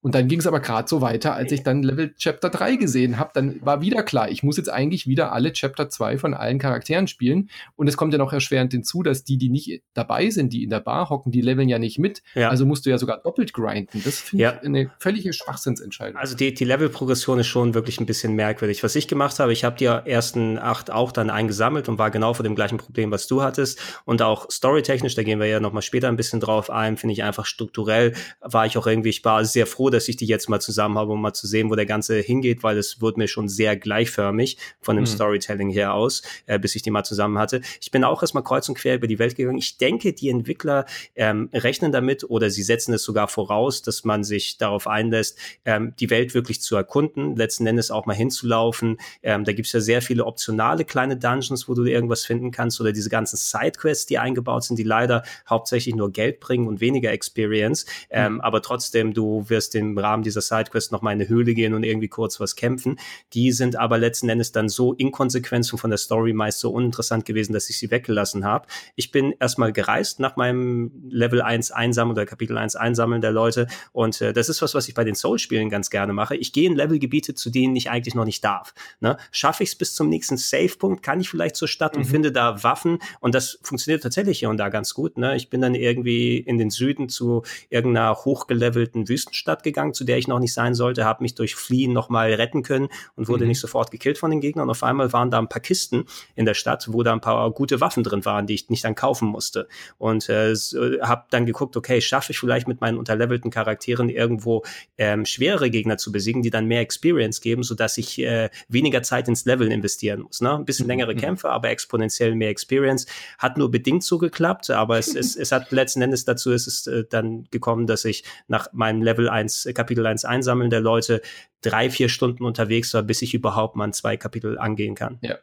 Und dann ging es aber gerade so weiter, als ich dann Level Chapter 3 gesehen habe, dann war wieder klar, ich muss jetzt eigentlich wieder alle Chapter 2 von allen Charakteren spielen. Und es kommt ja noch erschwerend hinzu, dass die, die nicht dabei sind, die in der Bar hocken, die leveln ja nicht mit. Ja. Also musst du ja sogar doppelt grinden. Das finde ja. ich eine völlige Schwachsinnsentscheidung. Also die, die Levelprogression ist schon wirklich ein bisschen merkwürdig. Was ich gemacht habe, ich habe die ersten acht auch dann eingesammelt und war genau vor dem gleichen Problem, was du hattest. Und auch storytechnisch, da gehen wir ja nochmal später ein bisschen drauf ein, finde ich einfach strukturell, war ich auch irgendwie, ich war sehr froh, dass ich die jetzt mal zusammen habe, um mal zu sehen, wo der Ganze hingeht, weil es wurde mir schon sehr gleichförmig von dem mhm. Storytelling her aus, äh, bis ich die mal zusammen hatte. Ich bin auch erstmal kreuz und quer über die Welt gegangen. Ich denke, die Entwickler ähm, rechnen damit oder sie setzen es sogar voraus, dass man sich darauf einlässt, ähm, die Welt wirklich zu erkunden, letzten Endes auch mal hinzulaufen. Ähm, da gibt es ja sehr viele optionale kleine Dungeons, wo du irgendwas finden kannst oder diese ganzen Sidequests, die eingebaut sind, die leider hauptsächlich nur Geld bringen und weniger Experience. Ähm, mhm. Aber trotzdem, du wirst im Rahmen dieser Sidequest noch mal in eine Höhle gehen und irgendwie kurz was kämpfen. Die sind aber letzten Endes dann so inkonsequent und von der Story meist so uninteressant gewesen, dass ich sie weggelassen habe. Ich bin erstmal gereist nach meinem Level 1 einsammeln oder Kapitel 1 einsammeln der Leute und äh, das ist was, was ich bei den Soul-Spielen ganz gerne mache. Ich gehe in Levelgebiete, zu denen ich eigentlich noch nicht darf. Ne? Schaffe ich es bis zum nächsten Save-Punkt, kann ich vielleicht zur Stadt mhm. und finde da Waffen und das funktioniert tatsächlich hier und da ganz gut. Ne? Ich bin dann irgendwie in den Süden zu irgendeiner hochgelevelten Wüstenstadt gegangen, zu der ich noch nicht sein sollte, habe mich durch Fliehen nochmal retten können und wurde mhm. nicht sofort gekillt von den Gegnern. Und auf einmal waren da ein paar Kisten in der Stadt, wo da ein paar gute Waffen drin waren, die ich nicht dann kaufen musste. Und äh, habe dann geguckt, okay, schaffe ich vielleicht mit meinen unterlevelten Charakteren irgendwo ähm, schwerere Gegner zu besiegen, die dann mehr Experience geben, sodass ich äh, weniger Zeit ins Leveln investieren muss. Ne? Ein bisschen mhm. längere mhm. Kämpfe, aber exponentiell mehr Experience. Hat nur bedingt so geklappt, aber es, es, es hat letzten Endes dazu ist es äh, dann gekommen, dass ich nach meinem Level 1, Kapitel 1 Einsammeln der Leute drei, vier Stunden unterwegs war, bis ich überhaupt mal zwei Kapitel angehen kann. Ja.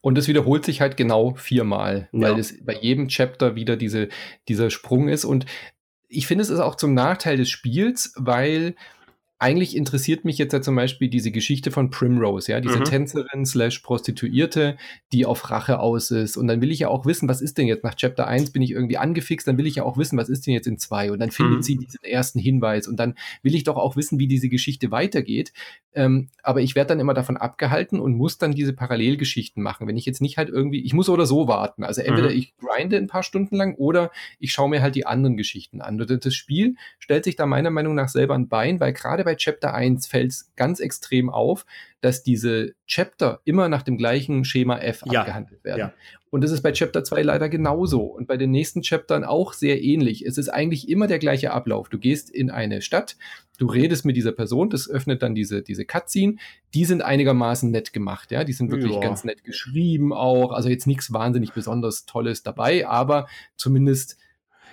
Und es wiederholt sich halt genau viermal, weil ja. es bei jedem Chapter wieder diese, dieser Sprung ist. Und ich finde, es ist auch zum Nachteil des Spiels, weil eigentlich interessiert mich jetzt ja zum Beispiel diese Geschichte von Primrose, ja, diese mhm. Tänzerin slash Prostituierte, die auf Rache aus ist. Und dann will ich ja auch wissen, was ist denn jetzt nach Chapter 1 bin ich irgendwie angefixt, dann will ich ja auch wissen, was ist denn jetzt in 2? Und dann findet mhm. sie diesen ersten Hinweis und dann will ich doch auch wissen, wie diese Geschichte weitergeht. Ähm, aber ich werde dann immer davon abgehalten und muss dann diese Parallelgeschichten machen. Wenn ich jetzt nicht halt irgendwie, ich muss oder so warten. Also entweder mhm. ich grinde ein paar Stunden lang oder ich schaue mir halt die anderen Geschichten an. Und das Spiel stellt sich da meiner Meinung nach selber ein Bein, weil gerade bei bei Chapter 1 fällt es ganz extrem auf, dass diese Chapter immer nach dem gleichen Schema F ja, abgehandelt werden. Ja. Und das ist bei Chapter 2 leider genauso und bei den nächsten Chaptern auch sehr ähnlich. Es ist eigentlich immer der gleiche Ablauf. Du gehst in eine Stadt, du redest mit dieser Person, das öffnet dann diese, diese Cutscene. Die sind einigermaßen nett gemacht, ja. Die sind wirklich ja. ganz nett geschrieben auch. Also jetzt nichts wahnsinnig besonders Tolles dabei, aber zumindest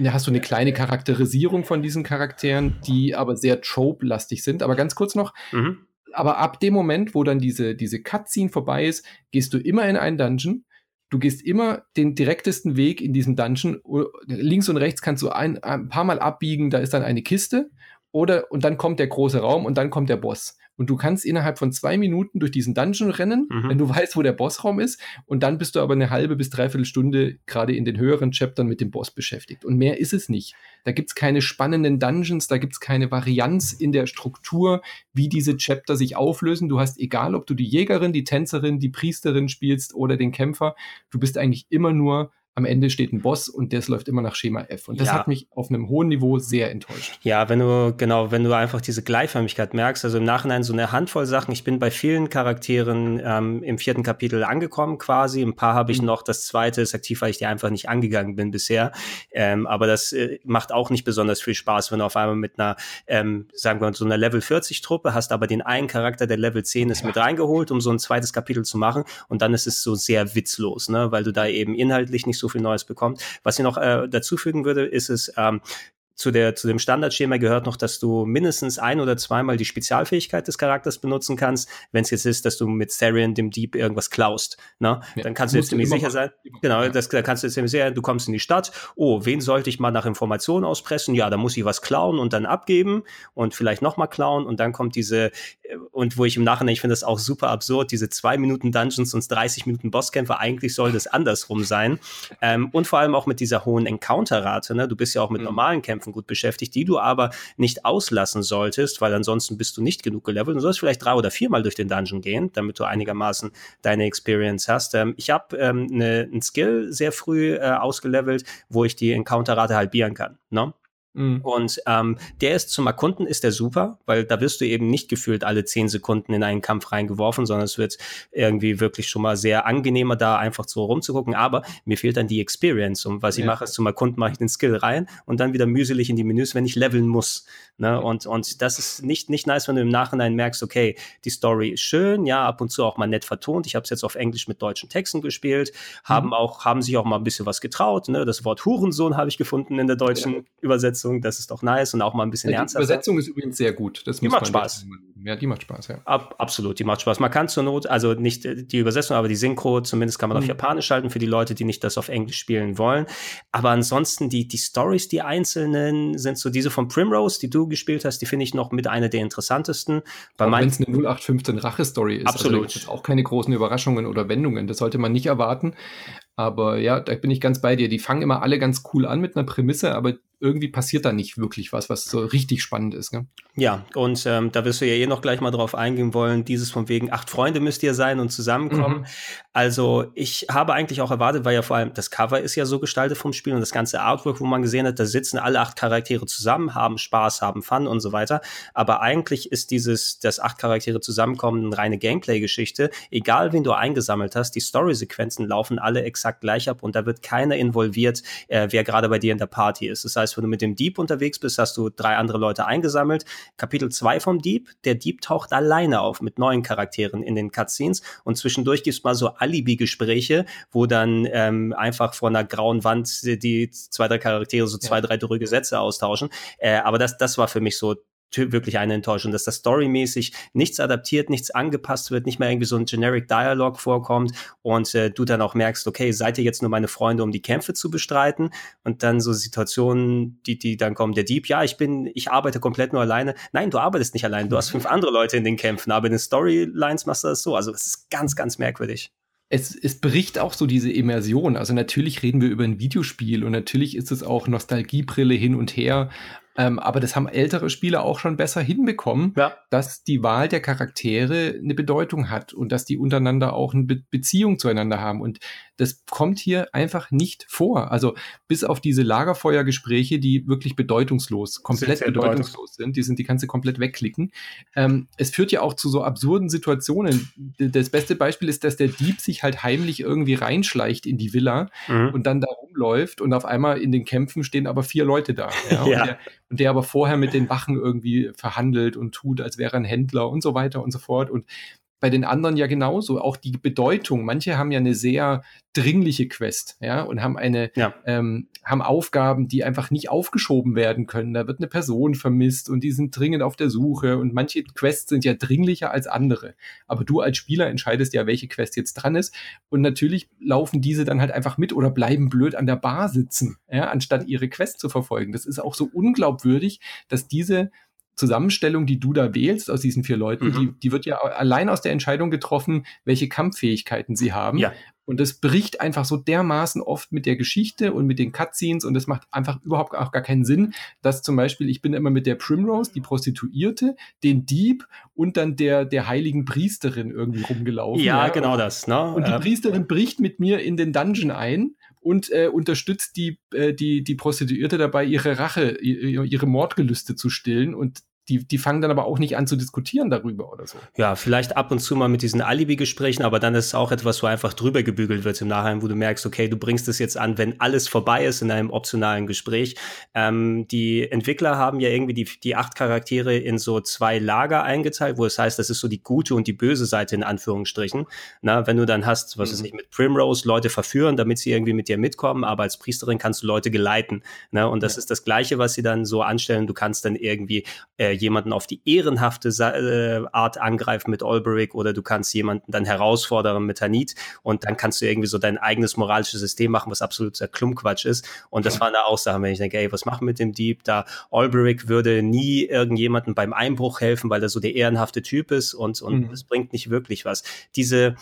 hast du eine kleine Charakterisierung von diesen Charakteren, die aber sehr trope-lastig sind. Aber ganz kurz noch, mhm. aber ab dem Moment, wo dann diese, diese Cutscene vorbei ist, gehst du immer in einen Dungeon. Du gehst immer den direktesten Weg in diesem Dungeon. Links und rechts kannst du ein, ein paar Mal abbiegen, da ist dann eine Kiste. Oder, und dann kommt der große Raum und dann kommt der Boss und du kannst innerhalb von zwei Minuten durch diesen Dungeon rennen, mhm. wenn du weißt, wo der Bossraum ist. Und dann bist du aber eine halbe bis dreiviertel Stunde gerade in den höheren Chaptern mit dem Boss beschäftigt. Und mehr ist es nicht. Da gibt's keine spannenden Dungeons, da gibt's keine Varianz in der Struktur, wie diese Chapter sich auflösen. Du hast, egal ob du die Jägerin, die Tänzerin, die Priesterin spielst oder den Kämpfer, du bist eigentlich immer nur am Ende steht ein Boss und das läuft immer nach Schema F. Und das ja. hat mich auf einem hohen Niveau sehr enttäuscht. Ja, wenn du, genau, wenn du einfach diese Gleichförmigkeit merkst, also im Nachhinein so eine Handvoll Sachen. Ich bin bei vielen Charakteren ähm, im vierten Kapitel angekommen quasi. Ein paar habe ich mhm. noch. Das zweite ist aktiv, weil ich die einfach nicht angegangen bin bisher. Ähm, aber das äh, macht auch nicht besonders viel Spaß, wenn du auf einmal mit einer, ähm, sagen wir, so einer Level 40 Truppe hast, aber den einen Charakter, der Level 10 ist, ja. mit reingeholt, um so ein zweites Kapitel zu machen. Und dann ist es so sehr witzlos, ne, weil du da eben inhaltlich nicht so viel Neues bekommt. Was ich noch äh, dazu fügen würde, ist es, ähm, zu, der, zu dem Standardschema gehört noch, dass du mindestens ein oder zweimal die Spezialfähigkeit des Charakters benutzen kannst. Wenn es jetzt ist, dass du mit Therian, dem Dieb, irgendwas klaust, ne? Ja, dann kannst du jetzt ziemlich sicher sein. Genau, ja. das, da kannst du jetzt ziemlich sicher, du kommst in die Stadt. Oh, wen sollte ich mal nach Informationen auspressen? Ja, da muss ich was klauen und dann abgeben und vielleicht nochmal klauen und dann kommt diese, äh, und wo ich im Nachhinein, ich finde das auch super absurd, diese zwei Minuten Dungeons und 30 Minuten Bosskämpfe, eigentlich soll das andersrum sein. Ähm, und vor allem auch mit dieser hohen Encounter-Rate, ne? Du bist ja auch mit mhm. normalen Kämpfen Kämpfen gut beschäftigt, die du aber nicht auslassen solltest, weil ansonsten bist du nicht genug gelevelt. Du sollst vielleicht drei oder viermal durch den Dungeon gehen, damit du einigermaßen deine Experience hast. Ähm, ich habe ähm, ne, einen Skill sehr früh äh, ausgelevelt, wo ich die Encounter-Rate halbieren kann. Ne? Mhm. Und ähm, der ist zum Erkunden ist der super, weil da wirst du eben nicht gefühlt alle zehn Sekunden in einen Kampf reingeworfen, sondern es wird irgendwie wirklich schon mal sehr angenehmer, da einfach so rumzugucken. Aber mir fehlt dann die Experience. Und was ich mache, ist zum Erkunden mache ich den Skill rein und dann wieder mühselig in die Menüs, wenn ich leveln muss. Ne? Und, und das ist nicht, nicht nice, wenn du im Nachhinein merkst, okay, die Story ist schön, ja, ab und zu auch mal nett vertont. Ich habe es jetzt auf Englisch mit deutschen Texten gespielt, haben mhm. auch, haben sich auch mal ein bisschen was getraut. Ne? Das Wort Hurensohn habe ich gefunden in der deutschen ja. Übersetzung. Das ist doch nice und auch mal ein bisschen ja, ernster. Die Übersetzung ist übrigens sehr gut. Das die macht Spaß. Ja, die macht Spaß, ja. Ab, absolut, die macht Spaß. Man kann zur Not, also nicht die Übersetzung, aber die Synchro, zumindest kann man mhm. auf Japanisch schalten für die Leute, die nicht das auf Englisch spielen wollen. Aber ansonsten, die, die Stories, die einzelnen, sind so diese von Primrose, die du gespielt hast, die finde ich noch mit einer der interessantesten. Wenn es eine 0815 Rache-Story ist. Also absolut. Also auch keine großen Überraschungen oder Wendungen. Das sollte man nicht erwarten. Aber ja, da bin ich ganz bei dir. Die fangen immer alle ganz cool an mit einer Prämisse, aber irgendwie passiert da nicht wirklich was, was so richtig spannend ist. Ne? Ja, und ähm, da wirst du ja eh noch gleich mal drauf eingehen wollen. Dieses von wegen acht Freunde müsst ihr sein und zusammenkommen. Mhm. Also ich habe eigentlich auch erwartet, weil ja vor allem das Cover ist ja so gestaltet vom Spiel und das ganze Artwork, wo man gesehen hat, da sitzen alle acht Charaktere zusammen, haben Spaß, haben Fun und so weiter. Aber eigentlich ist dieses, dass acht Charaktere zusammenkommen, eine reine Gameplay-Geschichte. Egal, wen du eingesammelt hast, die Story-Sequenzen laufen alle exakt gleich ab und da wird keiner involviert, äh, wer gerade bei dir in der Party ist. Das heißt, wenn du mit dem Dieb unterwegs bist, hast du drei andere Leute eingesammelt. Kapitel 2 vom Dieb, der Dieb taucht alleine auf mit neuen Charakteren in den Cutscenes und zwischendurch gibt es mal so Alibi-Gespräche, wo dann ähm, einfach vor einer grauen Wand die zwei, drei Charaktere so zwei, ja. drei drüge Sätze austauschen. Äh, aber das, das war für mich so wirklich eine Enttäuschung, dass das storymäßig nichts adaptiert, nichts angepasst wird, nicht mehr irgendwie so ein generic Dialog vorkommt und äh, du dann auch merkst, okay, seid ihr jetzt nur meine Freunde, um die Kämpfe zu bestreiten? Und dann so Situationen, die, die dann kommen, der Dieb, ja, ich bin, ich arbeite komplett nur alleine. Nein, du arbeitest nicht allein, du hast fünf andere Leute in den Kämpfen, aber in den Storylines machst du das so. Also es ist ganz, ganz merkwürdig es, es bricht auch so diese Immersion. Also natürlich reden wir über ein Videospiel und natürlich ist es auch Nostalgiebrille hin und her. Ähm, aber das haben ältere Spieler auch schon besser hinbekommen, ja. dass die Wahl der Charaktere eine Bedeutung hat und dass die untereinander auch eine Be Beziehung zueinander haben. Und das kommt hier einfach nicht vor. Also bis auf diese Lagerfeuergespräche, die wirklich bedeutungslos, komplett bedeutungslos sind, die sind, die kannst du komplett wegklicken. Ähm, es führt ja auch zu so absurden Situationen. Das beste Beispiel ist, dass der Dieb sich halt heimlich irgendwie reinschleicht in die Villa mhm. und dann da rumläuft und auf einmal in den Kämpfen stehen aber vier Leute da. Ja? ja. Und der, aber vorher mit den Wachen irgendwie verhandelt und tut, als wäre er ein Händler und so weiter und so fort. Und bei den anderen ja genauso. Auch die Bedeutung. Manche haben ja eine sehr dringliche Quest, ja, und haben eine, ja. ähm, haben Aufgaben, die einfach nicht aufgeschoben werden können. Da wird eine Person vermisst und die sind dringend auf der Suche und manche Quests sind ja dringlicher als andere. Aber du als Spieler entscheidest ja, welche Quest jetzt dran ist. Und natürlich laufen diese dann halt einfach mit oder bleiben blöd an der Bar sitzen, ja, anstatt ihre Quest zu verfolgen. Das ist auch so unglaubwürdig, dass diese Zusammenstellung, die du da wählst aus diesen vier Leuten, mhm. die, die wird ja allein aus der Entscheidung getroffen, welche Kampffähigkeiten sie haben. Ja. Und das bricht einfach so dermaßen oft mit der Geschichte und mit den Cutscenes und das macht einfach überhaupt auch gar keinen Sinn, dass zum Beispiel ich bin immer mit der Primrose, die Prostituierte, den Dieb und dann der, der heiligen Priesterin irgendwie rumgelaufen. Ja, ja. genau das. Ne? Und die ähm. Priesterin bricht mit mir in den Dungeon ein und äh, unterstützt die, äh, die, die Prostituierte dabei, ihre Rache, ihre Mordgelüste zu stillen. Und die, die fangen dann aber auch nicht an zu diskutieren darüber oder so. Ja, vielleicht ab und zu mal mit diesen Alibi-Gesprächen, aber dann ist es auch etwas, wo einfach drüber gebügelt wird im Nachhinein, wo du merkst, okay, du bringst es jetzt an, wenn alles vorbei ist in einem optionalen Gespräch. Ähm, die Entwickler haben ja irgendwie die, die acht Charaktere in so zwei Lager eingeteilt, wo es heißt, das ist so die gute und die böse Seite in Anführungsstrichen. Na, wenn du dann hast, was mhm. ist nicht mit Primrose, Leute verführen, damit sie irgendwie mit dir mitkommen, aber als Priesterin kannst du Leute geleiten. Ne? Und das ja. ist das Gleiche, was sie dann so anstellen. Du kannst dann irgendwie äh, jemanden auf die ehrenhafte äh, Art angreifen mit Olberic oder du kannst jemanden dann herausfordern mit Hanit und dann kannst du irgendwie so dein eigenes moralisches System machen, was absoluter Klumpquatsch ist. Und das war eine Aussage, wenn ich denke, ey, was machen wir mit dem Dieb? Da Olberic würde nie irgendjemanden beim Einbruch helfen, weil er so der ehrenhafte Typ ist und, und mhm. das bringt nicht wirklich was. Diese,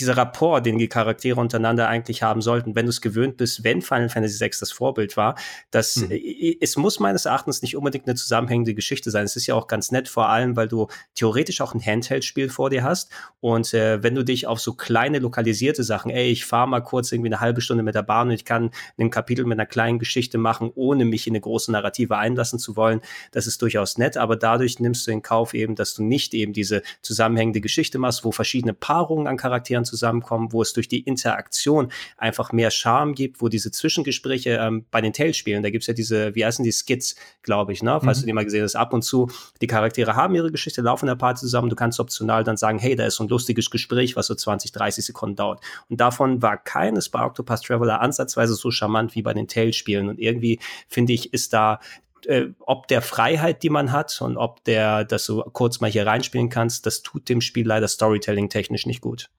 dieser Rapport, den die Charaktere untereinander eigentlich haben sollten, wenn du es gewöhnt bist, wenn Final Fantasy VI das Vorbild war, dass mhm. es muss meines Erachtens nicht unbedingt eine zusammenhängende Geschichte sein. Es ist ja auch ganz nett, vor allem, weil du theoretisch auch ein Handheld-Spiel vor dir hast und äh, wenn du dich auf so kleine lokalisierte Sachen, ey, ich fahre mal kurz irgendwie eine halbe Stunde mit der Bahn und ich kann ein Kapitel mit einer kleinen Geschichte machen, ohne mich in eine große Narrative einlassen zu wollen, das ist durchaus nett, aber dadurch nimmst du in Kauf eben, dass du nicht eben diese zusammenhängende Geschichte machst, wo verschiedene Paarungen an Charakteren zusammenkommen, wo es durch die Interaktion einfach mehr Charme gibt, wo diese Zwischengespräche ähm, bei den Tales-Spielen, da gibt's ja diese, wie heißen die Skits, glaube ich, ne? falls mhm. du die mal gesehen hast, ab und zu, die Charaktere haben ihre Geschichte, laufen in der Party zusammen, du kannst optional dann sagen, hey, da ist so ein lustiges Gespräch, was so 20, 30 Sekunden dauert. Und davon war keines bei Octopath Traveler ansatzweise so charmant wie bei den Tales-Spielen. Und irgendwie, finde ich, ist da äh, ob der Freiheit, die man hat und ob der, dass du kurz mal hier reinspielen kannst, das tut dem Spiel leider Storytelling technisch nicht gut.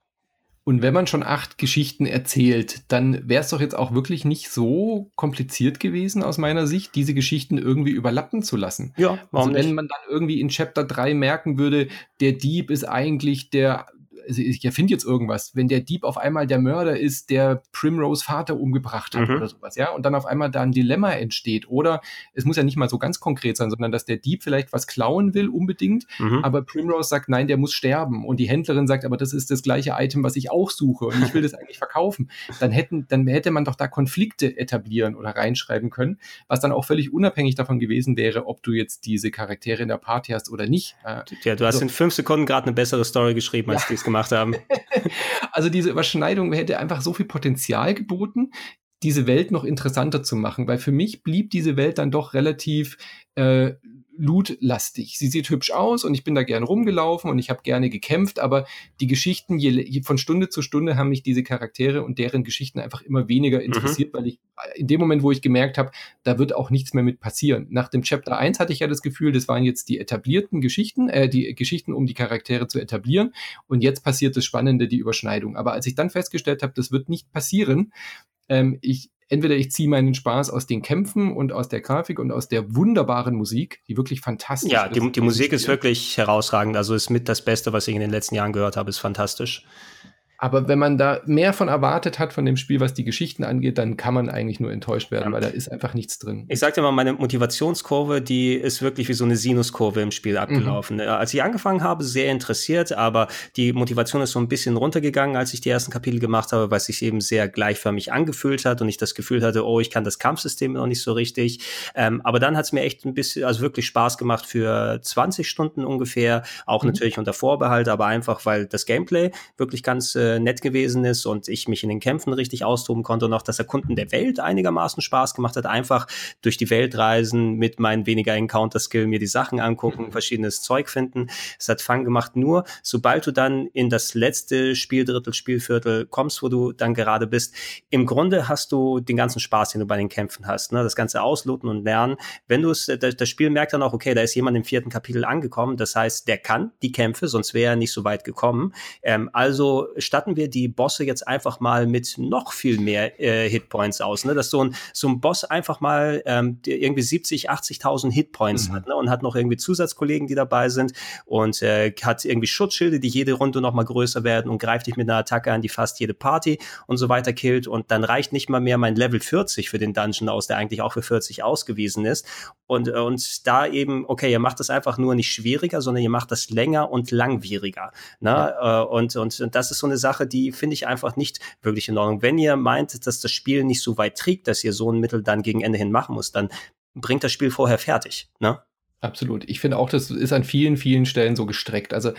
Und wenn man schon acht Geschichten erzählt, dann wäre es doch jetzt auch wirklich nicht so kompliziert gewesen aus meiner Sicht, diese Geschichten irgendwie überlappen zu lassen. Ja, warum also wenn nicht? man dann irgendwie in Chapter 3 merken würde, der Dieb ist eigentlich der also ich erfinde jetzt irgendwas, wenn der Dieb auf einmal der Mörder ist, der Primrose Vater umgebracht hat mhm. oder sowas, ja, und dann auf einmal da ein Dilemma entsteht. Oder es muss ja nicht mal so ganz konkret sein, sondern dass der Dieb vielleicht was klauen will, unbedingt, mhm. aber Primrose sagt, nein, der muss sterben. Und die Händlerin sagt, aber das ist das gleiche Item, was ich auch suche und ich will das eigentlich verkaufen. Dann hätten, dann hätte man doch da Konflikte etablieren oder reinschreiben können, was dann auch völlig unabhängig davon gewesen wäre, ob du jetzt diese Charaktere in der Party hast oder nicht. Ja, du hast also, in fünf Sekunden gerade eine bessere Story geschrieben, als ja. die es gemacht haben. also diese Überschneidung hätte einfach so viel Potenzial geboten, diese Welt noch interessanter zu machen, weil für mich blieb diese Welt dann doch relativ äh, lootlastig. Sie sieht hübsch aus und ich bin da gern rumgelaufen und ich habe gerne gekämpft, aber die Geschichten, je, von Stunde zu Stunde haben mich diese Charaktere und deren Geschichten einfach immer weniger mhm. interessiert, mhm. weil ich in dem Moment, wo ich gemerkt habe, da wird auch nichts mehr mit passieren. Nach dem Chapter 1 hatte ich ja das Gefühl, das waren jetzt die etablierten Geschichten, äh, die Geschichten, um die Charaktere zu etablieren und jetzt passiert das Spannende, die Überschneidung. Aber als ich dann festgestellt habe, das wird nicht passieren, ähm, ich entweder ich ziehe meinen Spaß aus den Kämpfen und aus der Grafik und aus der wunderbaren Musik, die wirklich fantastisch ja, ist. Ja, die, die Musik ist wirklich herausragend. Also ist mit das Beste, was ich in den letzten Jahren gehört habe, ist fantastisch. Aber wenn man da mehr von erwartet hat von dem Spiel, was die Geschichten angeht, dann kann man eigentlich nur enttäuscht werden, ja. weil da ist einfach nichts drin. Ich sagte mal, meine Motivationskurve, die ist wirklich wie so eine Sinuskurve im Spiel abgelaufen. Mhm. Als ich angefangen habe, sehr interessiert, aber die Motivation ist so ein bisschen runtergegangen, als ich die ersten Kapitel gemacht habe, weil es sich eben sehr gleichförmig angefühlt hat und ich das Gefühl hatte, oh, ich kann das Kampfsystem noch nicht so richtig. Ähm, aber dann hat es mir echt ein bisschen, also wirklich Spaß gemacht für 20 Stunden ungefähr, auch mhm. natürlich unter Vorbehalt, aber einfach, weil das Gameplay wirklich ganz äh, nett gewesen ist und ich mich in den Kämpfen richtig austoben konnte und auch das Erkunden der Welt einigermaßen Spaß gemacht hat. Einfach durch die Welt reisen, mit meinen weniger Encounter-Skill mir die Sachen angucken, mhm. verschiedenes Zeug finden. Es hat Fang gemacht. Nur sobald du dann in das letzte Spieldrittel, Spielviertel kommst, wo du dann gerade bist, im Grunde hast du den ganzen Spaß, den du bei den Kämpfen hast. Ne? Das ganze Ausloten und Lernen. Wenn du es, das Spiel merkt dann auch, okay, da ist jemand im vierten Kapitel angekommen. Das heißt, der kann die Kämpfe, sonst wäre er nicht so weit gekommen. Ähm, also statt statten wir die Bosse jetzt einfach mal mit noch viel mehr äh, Hitpoints aus, ne? Dass so ein, so ein Boss einfach mal ähm, irgendwie 70, 80.000 Hitpoints mhm. hat ne? und hat noch irgendwie Zusatzkollegen, die dabei sind und äh, hat irgendwie Schutzschilde, die jede Runde noch mal größer werden und greift dich mit einer Attacke an, die fast jede Party und so weiter killt und dann reicht nicht mal mehr mein Level 40 für den Dungeon aus, der eigentlich auch für 40 ausgewiesen ist und, äh, und da eben, okay, ihr macht das einfach nur nicht schwieriger, sondern ihr macht das länger und langwieriger. Ne? Ja. Äh, und, und, und das ist so eine Sache, Sache, die finde ich einfach nicht wirklich in Ordnung. Wenn ihr meint, dass das Spiel nicht so weit trägt, dass ihr so ein Mittel dann gegen Ende hin machen muss, dann bringt das Spiel vorher fertig, ne? Absolut. Ich finde auch, das ist an vielen, vielen Stellen so gestreckt. Also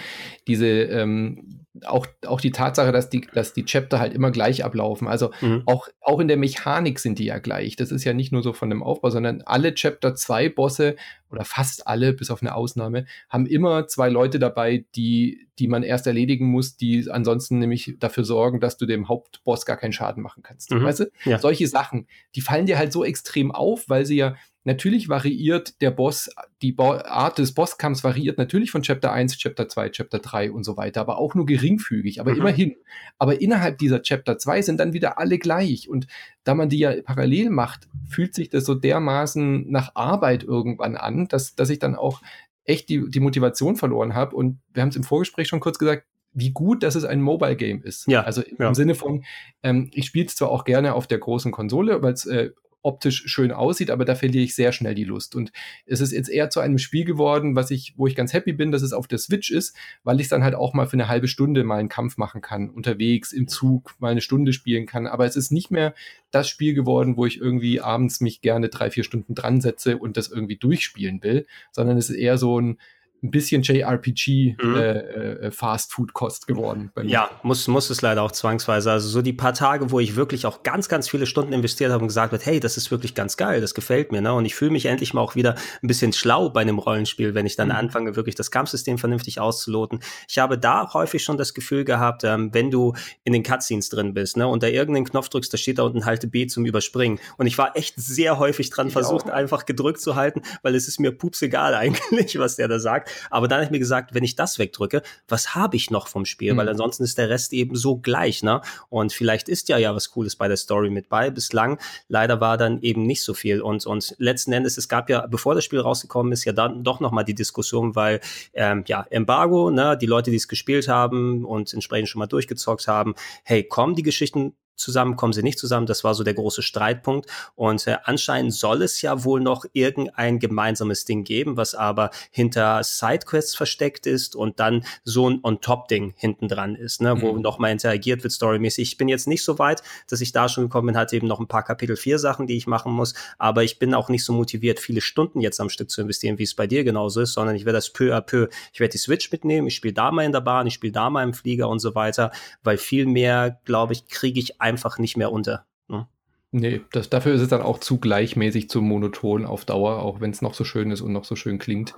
diese, ähm, auch, auch die Tatsache, dass die, dass die Chapter halt immer gleich ablaufen. Also mhm. auch, auch in der Mechanik sind die ja gleich. Das ist ja nicht nur so von dem Aufbau, sondern alle Chapter 2 Bosse oder fast alle, bis auf eine Ausnahme, haben immer zwei Leute dabei, die, die man erst erledigen muss, die ansonsten nämlich dafür sorgen, dass du dem Hauptboss gar keinen Schaden machen kannst. Mhm. Weißt du? Ja. Solche Sachen, die fallen dir halt so extrem auf, weil sie ja Natürlich variiert der Boss, die Art des Bosskampfs variiert natürlich von Chapter 1, Chapter 2, Chapter 3 und so weiter, aber auch nur geringfügig, aber mhm. immerhin. Aber innerhalb dieser Chapter 2 sind dann wieder alle gleich und da man die ja parallel macht, fühlt sich das so dermaßen nach Arbeit irgendwann an, dass, dass ich dann auch echt die, die Motivation verloren habe und wir haben es im Vorgespräch schon kurz gesagt, wie gut, dass es ein Mobile Game ist. Ja. Also im ja. Sinne von, ähm, ich spiele es zwar auch gerne auf der großen Konsole, weil es äh, optisch schön aussieht, aber da verliere ich sehr schnell die Lust. Und es ist jetzt eher zu einem Spiel geworden, was ich, wo ich ganz happy bin, dass es auf der Switch ist, weil ich dann halt auch mal für eine halbe Stunde mal einen Kampf machen kann, unterwegs, im Zug, mal eine Stunde spielen kann. Aber es ist nicht mehr das Spiel geworden, wo ich irgendwie abends mich gerne drei, vier Stunden dran setze und das irgendwie durchspielen will, sondern es ist eher so ein, ein bisschen JRPG mhm. äh, äh, Fast Food Kost geworden. Ja, muss, muss es leider auch zwangsweise. Also so die paar Tage, wo ich wirklich auch ganz, ganz viele Stunden investiert habe und gesagt habe, hey, das ist wirklich ganz geil, das gefällt mir. Ne? Und ich fühle mich endlich mal auch wieder ein bisschen schlau bei einem Rollenspiel, wenn ich dann mhm. anfange, wirklich das Kampfsystem vernünftig auszuloten. Ich habe da häufig schon das Gefühl gehabt, ähm, wenn du in den Cutscenes drin bist ne, und da irgendeinen Knopf drückst, da steht da unten halte B zum Überspringen. Und ich war echt sehr häufig dran ich versucht, auch. einfach gedrückt zu halten, weil es ist mir pups egal eigentlich, was der da sagt. Aber dann habe ich mir gesagt, wenn ich das wegdrücke, was habe ich noch vom Spiel? Mhm. Weil ansonsten ist der Rest eben so gleich, ne? Und vielleicht ist ja ja was Cooles bei der Story mit bei. Bislang leider war dann eben nicht so viel. Und, und letzten Endes, es gab ja, bevor das Spiel rausgekommen ist, ja dann doch nochmal die Diskussion, weil ähm, ja, Embargo, ne, die Leute, die es gespielt haben und entsprechend schon mal durchgezockt haben, hey, kommen die Geschichten zusammen, kommen sie nicht zusammen. Das war so der große Streitpunkt. Und äh, anscheinend soll es ja wohl noch irgendein gemeinsames Ding geben, was aber hinter Sidequests versteckt ist und dann so ein On-Top-Ding hinten dran ist, ne, mhm. wo nochmal interagiert wird storymäßig. Ich bin jetzt nicht so weit, dass ich da schon gekommen bin, hatte eben noch ein paar Kapitel 4 Sachen, die ich machen muss, aber ich bin auch nicht so motiviert, viele Stunden jetzt am Stück zu investieren, wie es bei dir genauso ist, sondern ich werde das peu à peu, ich werde die Switch mitnehmen, ich spiele da mal in der Bahn, ich spiele da mal im Flieger und so weiter, weil viel mehr, glaube ich, kriege ich einfach nicht mehr unter. Ne? Nee, das, dafür ist es dann auch zu gleichmäßig, zu monoton auf Dauer, auch wenn es noch so schön ist und noch so schön klingt.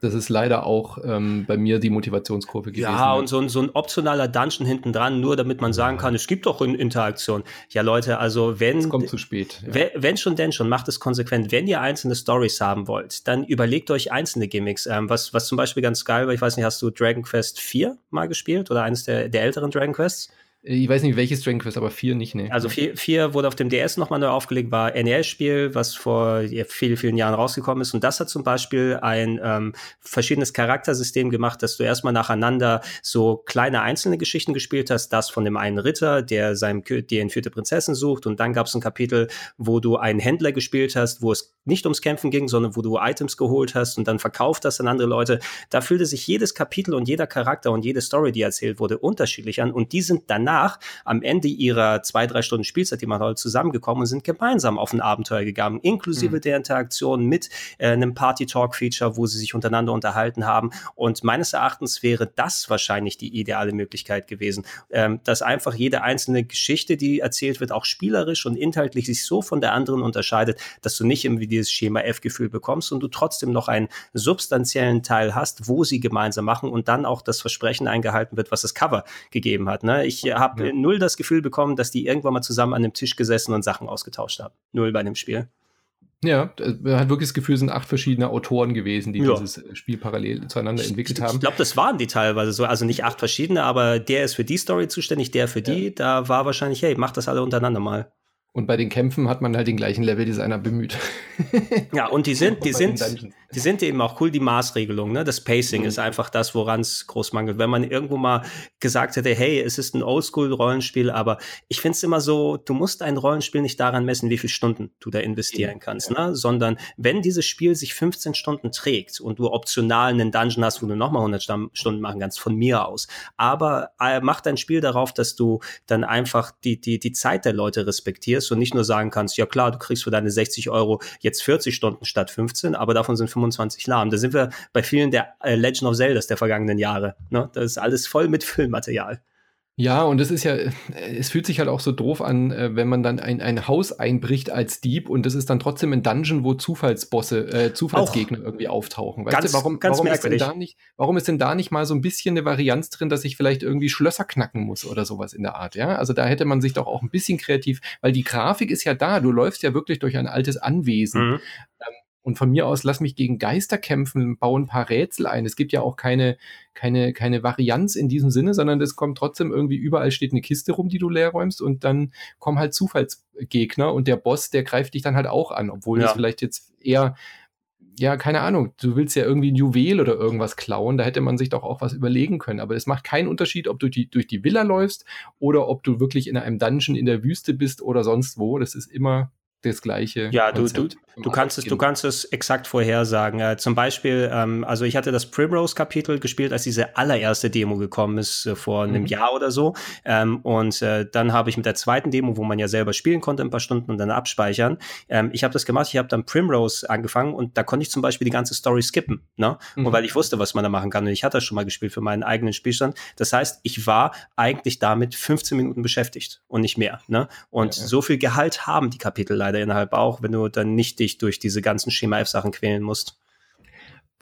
Das ist leider auch ähm, bei mir die Motivationskurve gewesen. Ja, und so ein, so ein optionaler Dungeon hinten dran, nur damit man sagen kann, es gibt doch eine Interaktion. Ja, Leute, also wenn. Es kommt zu spät. Ja. Wenn, wenn, schon, denn schon, macht es konsequent. Wenn ihr einzelne Stories haben wollt, dann überlegt euch einzelne Gimmicks. Ähm, was, was zum Beispiel ganz geil war, ich weiß nicht, hast du Dragon Quest 4 mal gespielt oder eines der, der älteren Dragon Quests? Ich weiß nicht, welches Dragon Quest, aber vier nicht, ne. Also vier, vier wurde auf dem DS nochmal neu aufgelegt, war NES-Spiel, was vor vielen, vielen Jahren rausgekommen ist. Und das hat zum Beispiel ein ähm, verschiedenes Charaktersystem gemacht, dass du erstmal nacheinander so kleine einzelne Geschichten gespielt hast. Das von dem einen Ritter, der seinem die entführte Prinzessin sucht. Und dann gab es ein Kapitel, wo du einen Händler gespielt hast, wo es nicht ums Kämpfen ging, sondern wo du Items geholt hast und dann verkauft hast an andere Leute. Da fühlte sich jedes Kapitel und jeder Charakter und jede Story, die erzählt wurde, unterschiedlich an. Und die sind danach danach, am Ende ihrer zwei, drei Stunden Spielzeit, die man heute zusammengekommen und sind gemeinsam auf ein Abenteuer gegangen, inklusive mhm. der Interaktion mit äh, einem Party-Talk-Feature, wo sie sich untereinander unterhalten haben. Und meines Erachtens wäre das wahrscheinlich die ideale Möglichkeit gewesen, ähm, dass einfach jede einzelne Geschichte, die erzählt wird, auch spielerisch und inhaltlich sich so von der anderen unterscheidet, dass du nicht irgendwie dieses Schema F-Gefühl bekommst und du trotzdem noch einen substanziellen Teil hast, wo sie gemeinsam machen und dann auch das Versprechen eingehalten wird, was das Cover gegeben hat. Ne? Ich habe habe ja. null das Gefühl bekommen, dass die irgendwann mal zusammen an einem Tisch gesessen und Sachen ausgetauscht haben. Null bei dem Spiel. Ja, man hat wirklich das Gefühl, es sind acht verschiedene Autoren gewesen, die ja. dieses Spiel parallel zueinander entwickelt haben. Ich glaube, das waren die teilweise so. Also nicht acht verschiedene, aber der ist für die Story zuständig, der für die. Da war wahrscheinlich, hey, macht das alle untereinander mal. Und bei den Kämpfen hat man halt den gleichen Leveldesigner bemüht. ja, und die sind, die sind, die sind eben auch cool, die Maßregelung, ne? Das Pacing mhm. ist einfach das, woran es groß mangelt. Wenn man irgendwo mal gesagt hätte, hey, es ist ein Oldschool-Rollenspiel, aber ich finde es immer so, du musst ein Rollenspiel nicht daran messen, wie viele Stunden du da investieren kannst, ja. ne? Sondern wenn dieses Spiel sich 15 Stunden trägt und du optional einen Dungeon hast, wo du nochmal 100 Stunden machen kannst, von mir aus. Aber äh, mach dein Spiel darauf, dass du dann einfach die, die, die Zeit der Leute respektierst und nicht nur sagen kannst, ja klar, du kriegst für deine 60 Euro jetzt 40 Stunden statt 15, aber davon sind 25 lahm. Da sind wir bei vielen der äh, Legend of Zeldas der vergangenen Jahre. Ne? Das ist alles voll mit Filmmaterial. Ja, und es ist ja, es fühlt sich halt auch so doof an, äh, wenn man dann ein, ein Haus einbricht als Dieb und das ist dann trotzdem ein Dungeon, wo Zufallsbosse, äh, Zufallsgegner auch irgendwie auftauchen. Weißt ganz, du, warum, ganz warum ist denn da nicht, warum ist denn da nicht mal so ein bisschen eine Varianz drin, dass ich vielleicht irgendwie Schlösser knacken muss oder sowas in der Art, ja? Also da hätte man sich doch auch ein bisschen kreativ, weil die Grafik ist ja da, du läufst ja wirklich durch ein altes Anwesen. Mhm. Ähm, und von mir aus, lass mich gegen Geister kämpfen, baue ein paar Rätsel ein. Es gibt ja auch keine, keine, keine Varianz in diesem Sinne, sondern es kommt trotzdem irgendwie überall steht eine Kiste rum, die du leer räumst und dann kommen halt Zufallsgegner und der Boss, der greift dich dann halt auch an, obwohl ja. das vielleicht jetzt eher ja, keine Ahnung, du willst ja irgendwie ein Juwel oder irgendwas klauen, da hätte man sich doch auch was überlegen können. Aber es macht keinen Unterschied, ob du die, durch die Villa läufst oder ob du wirklich in einem Dungeon in der Wüste bist oder sonst wo. Das ist immer das gleiche. Ja, du, du, du, kannst es, du kannst es exakt vorhersagen. Äh, zum Beispiel, ähm, also ich hatte das Primrose-Kapitel gespielt, als diese allererste Demo gekommen ist, äh, vor einem mhm. Jahr oder so. Ähm, und äh, dann habe ich mit der zweiten Demo, wo man ja selber spielen konnte, ein paar Stunden und dann abspeichern. Ähm, ich habe das gemacht, ich habe dann Primrose angefangen und da konnte ich zum Beispiel die ganze Story skippen, ne? Mhm. Und weil ich wusste, was man da machen kann. Und ich hatte das schon mal gespielt für meinen eigenen Spielstand. Das heißt, ich war eigentlich damit 15 Minuten beschäftigt und nicht mehr. Ne? Und ja, ja. so viel Gehalt haben die Kapitel leider innerhalb auch, wenn du dann nicht dich durch diese ganzen Schema F-Sachen quälen musst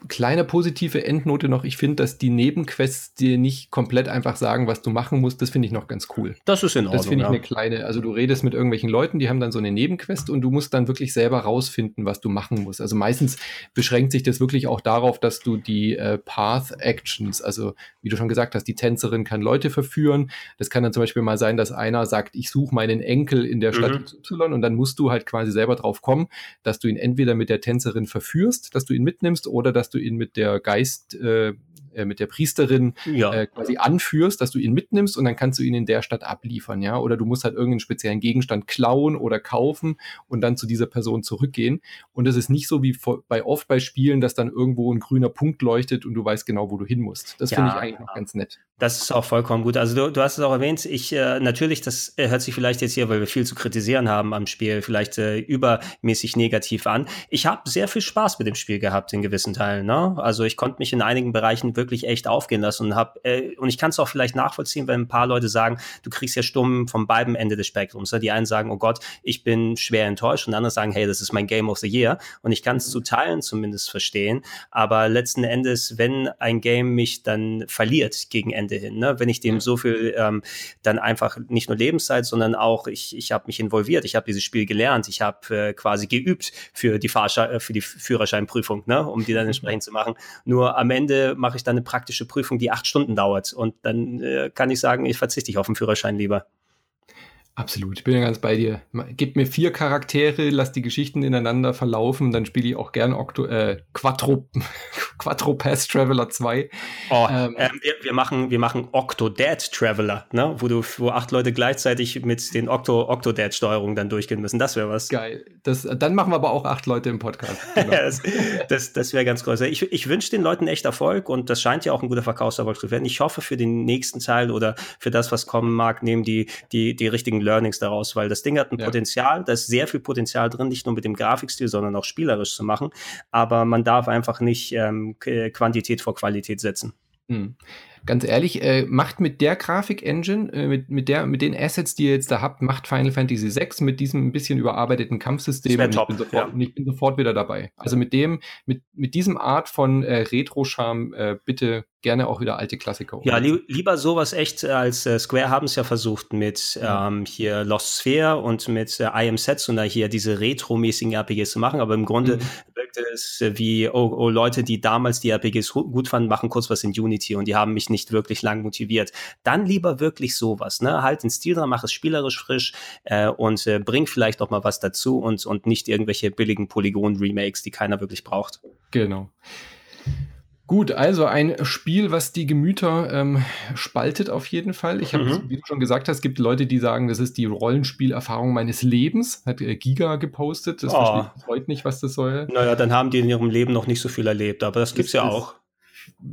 kleine positive Endnote noch. Ich finde, dass die Nebenquests dir nicht komplett einfach sagen, was du machen musst. Das finde ich noch ganz cool. Das ist in Ordnung. Das finde ich ja. eine kleine. Also du redest mit irgendwelchen Leuten, die haben dann so eine Nebenquest und du musst dann wirklich selber rausfinden, was du machen musst. Also meistens beschränkt sich das wirklich auch darauf, dass du die äh, Path Actions, also wie du schon gesagt hast, die Tänzerin kann Leute verführen. Das kann dann zum Beispiel mal sein, dass einer sagt, ich suche meinen Enkel in der Stadt mhm. Y und dann musst du halt quasi selber drauf kommen, dass du ihn entweder mit der Tänzerin verführst, dass du ihn mitnimmst oder dass du ihn mit der Geist, äh, äh, mit der Priesterin ja. äh, quasi anführst, dass du ihn mitnimmst und dann kannst du ihn in der Stadt abliefern, ja. Oder du musst halt irgendeinen speziellen Gegenstand klauen oder kaufen und dann zu dieser Person zurückgehen. Und es ist nicht so wie bei oft bei Spielen, dass dann irgendwo ein grüner Punkt leuchtet und du weißt genau, wo du hin musst. Das ja, finde ich eigentlich noch ganz nett. Das ist auch vollkommen gut. Also du, du hast es auch erwähnt, ich äh, natürlich, das äh, hört sich vielleicht jetzt hier, weil wir viel zu kritisieren haben am Spiel, vielleicht äh, übermäßig negativ an. Ich habe sehr viel Spaß mit dem Spiel gehabt in gewissen Teilen. Ne? Also ich konnte mich in einigen Bereichen wirklich echt aufgehen lassen und habe äh, und ich kann es auch vielleicht nachvollziehen, wenn ein paar Leute sagen, du kriegst ja Stumm von beiden Ende des Spektrums. Ne? Die einen sagen, oh Gott, ich bin schwer enttäuscht und andere sagen, hey, das ist mein Game of the Year und ich kann es zu Teilen zumindest verstehen. Aber letzten Endes, wenn ein Game mich dann verliert gegen Ende Ende hin. Ne? Wenn ich dem so viel ähm, dann einfach nicht nur Lebenszeit, sondern auch ich, ich habe mich involviert, ich habe dieses Spiel gelernt, ich habe äh, quasi geübt für die Fahrsche äh, für die Führerscheinprüfung, ne? um die dann entsprechend zu machen. Nur am Ende mache ich dann eine praktische Prüfung, die acht Stunden dauert und dann äh, kann ich sagen, ich verzichte auf den Führerschein lieber. Absolut, ich bin ja ganz bei dir. Gib mir vier Charaktere, lass die Geschichten ineinander verlaufen, dann spiele ich auch gern Octo, äh, Quattro, Quattro Pass Traveler 2. Oh, ähm, äh, wir, wir, machen, wir machen Octodad Traveler, ne? wo, du, wo acht Leute gleichzeitig mit den Octo, Octodad-Steuerungen dann durchgehen müssen. Das wäre was. Geil. Das, dann machen wir aber auch acht Leute im Podcast. Genau. das das, das wäre ganz groß. Ich, ich wünsche den Leuten echt Erfolg und das scheint ja auch ein guter Verkaufserfolg zu werden. Ich hoffe, für den nächsten Teil oder für das, was kommen mag, nehmen die, die, die richtigen Learnings daraus, weil das Ding hat ein ja. Potenzial, da ist sehr viel Potenzial drin, nicht nur mit dem Grafikstil, sondern auch spielerisch zu machen. Aber man darf einfach nicht ähm, Quantität vor Qualität setzen. Mhm. Ganz ehrlich, äh, macht mit der Grafik-Engine, äh, mit, mit, mit den Assets, die ihr jetzt da habt, macht Final Fantasy VI mit diesem ein bisschen überarbeiteten Kampfsystem. Und ich, bin sofort, ja. ich bin sofort wieder dabei. Also mit dem, mit, mit diesem Art von äh, Retro-Charme, äh, bitte gerne auch wieder alte Klassiker. Ja, li lieber sowas echt äh, als äh, Square haben es ja versucht mit ähm, hier Lost Sphere und mit äh, I Am Setsuna hier diese retro-mäßigen RPGs zu machen, aber im Grunde mhm. wirkte es äh, wie, oh, oh, Leute, die damals die RPGs gut fanden, machen kurz was in Unity und die haben mich nicht wirklich lang motiviert. Dann lieber wirklich sowas, ne? Halt den Stil dran, mach es spielerisch frisch äh, und äh, bring vielleicht auch mal was dazu und, und nicht irgendwelche billigen Polygon-Remakes, die keiner wirklich braucht. Genau. Gut, also ein Spiel, was die Gemüter ähm, spaltet auf jeden Fall. Ich habe, mhm. wie du schon gesagt hast, gibt Leute, die sagen, das ist die Rollenspielerfahrung meines Lebens. Hat äh, Giga gepostet. Das oh. verstehe ich heute nicht, was das soll. Naja, dann haben die in ihrem Leben noch nicht so viel erlebt, aber das gibt's das ja auch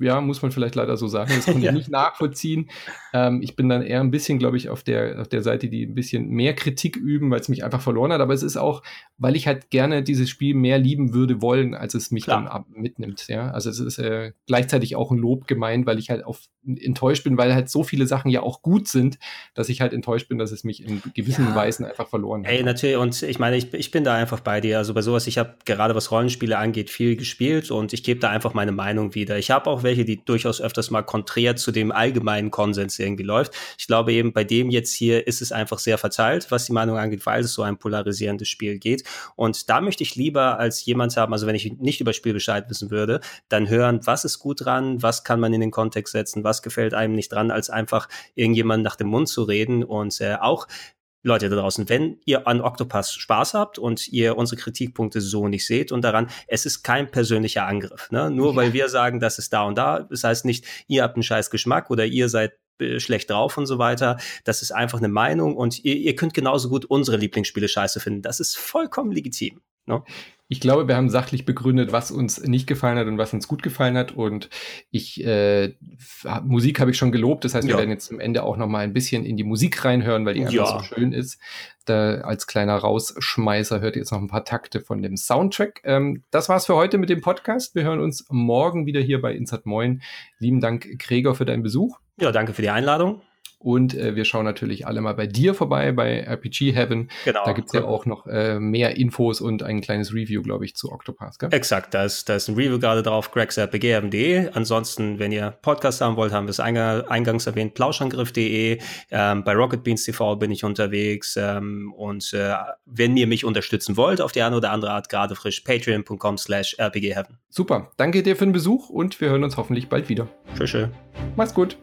ja, muss man vielleicht leider so sagen. Das konnte ja. ich nicht nachvollziehen. Ähm, ich bin dann eher ein bisschen, glaube ich, auf der, auf der Seite, die ein bisschen mehr Kritik üben, weil es mich einfach verloren hat. Aber es ist auch, weil ich halt gerne dieses Spiel mehr lieben würde wollen, als es mich Klar. dann mitnimmt. Ja, also es ist äh, gleichzeitig auch ein Lob gemeint, weil ich halt auf enttäuscht bin, weil halt so viele Sachen ja auch gut sind, dass ich halt enttäuscht bin, dass es mich in gewissen ja. Weisen einfach verloren hat. Ey, natürlich. Und ich meine, ich, ich bin da einfach bei dir. Also bei sowas, ich habe gerade was Rollenspiele angeht, viel gespielt und ich gebe da einfach meine Meinung wieder. Ich habe auch welche, die durchaus öfters mal konträr zu dem allgemeinen Konsens irgendwie läuft. Ich glaube eben, bei dem jetzt hier ist es einfach sehr verteilt, was die Meinung angeht, weil es so ein polarisierendes Spiel geht. Und da möchte ich lieber als jemand haben, also wenn ich nicht über Spiel Bescheid wissen würde, dann hören, was ist gut dran, was kann man in den Kontext setzen, was gefällt einem nicht dran, als einfach irgendjemand nach dem Mund zu reden und äh, auch Leute da draußen, wenn ihr an Octopass Spaß habt und ihr unsere Kritikpunkte so nicht seht und daran, es ist kein persönlicher Angriff. Ne? Nur ja. weil wir sagen, das ist da und da, das heißt nicht, ihr habt einen scheiß Geschmack oder ihr seid äh, schlecht drauf und so weiter. Das ist einfach eine Meinung und ihr, ihr könnt genauso gut unsere Lieblingsspiele scheiße finden. Das ist vollkommen legitim. Ne? Ich glaube, wir haben sachlich begründet, was uns nicht gefallen hat und was uns gut gefallen hat. Und ich äh, Musik habe ich schon gelobt. Das heißt, wir ja. werden jetzt am Ende auch noch mal ein bisschen in die Musik reinhören, weil die einfach ja. so schön ist. Da als kleiner Rausschmeißer hört ihr jetzt noch ein paar Takte von dem Soundtrack. Ähm, das war's für heute mit dem Podcast. Wir hören uns morgen wieder hier bei Insert Moin. Lieben Dank, Gregor, für deinen Besuch. Ja, danke für die Einladung. Und äh, wir schauen natürlich alle mal bei dir vorbei, bei RPG Heaven. Genau. Da gibt's ja auch noch äh, mehr Infos und ein kleines Review, glaube ich, zu Octopath. Gell? Exakt, da ist, da ist ein Review gerade drauf, gregsrpgheaven.de. Ansonsten, wenn ihr Podcast haben wollt, haben wir es eingangs erwähnt, plauschangriff.de. Ähm, bei Rocket Beans TV bin ich unterwegs. Ähm, und äh, wenn ihr mich unterstützen wollt, auf die eine oder andere Art, gerade frisch, patreon.com slash rpgheaven. Super, danke dir für den Besuch und wir hören uns hoffentlich bald wieder. Tschüss. Mach's gut.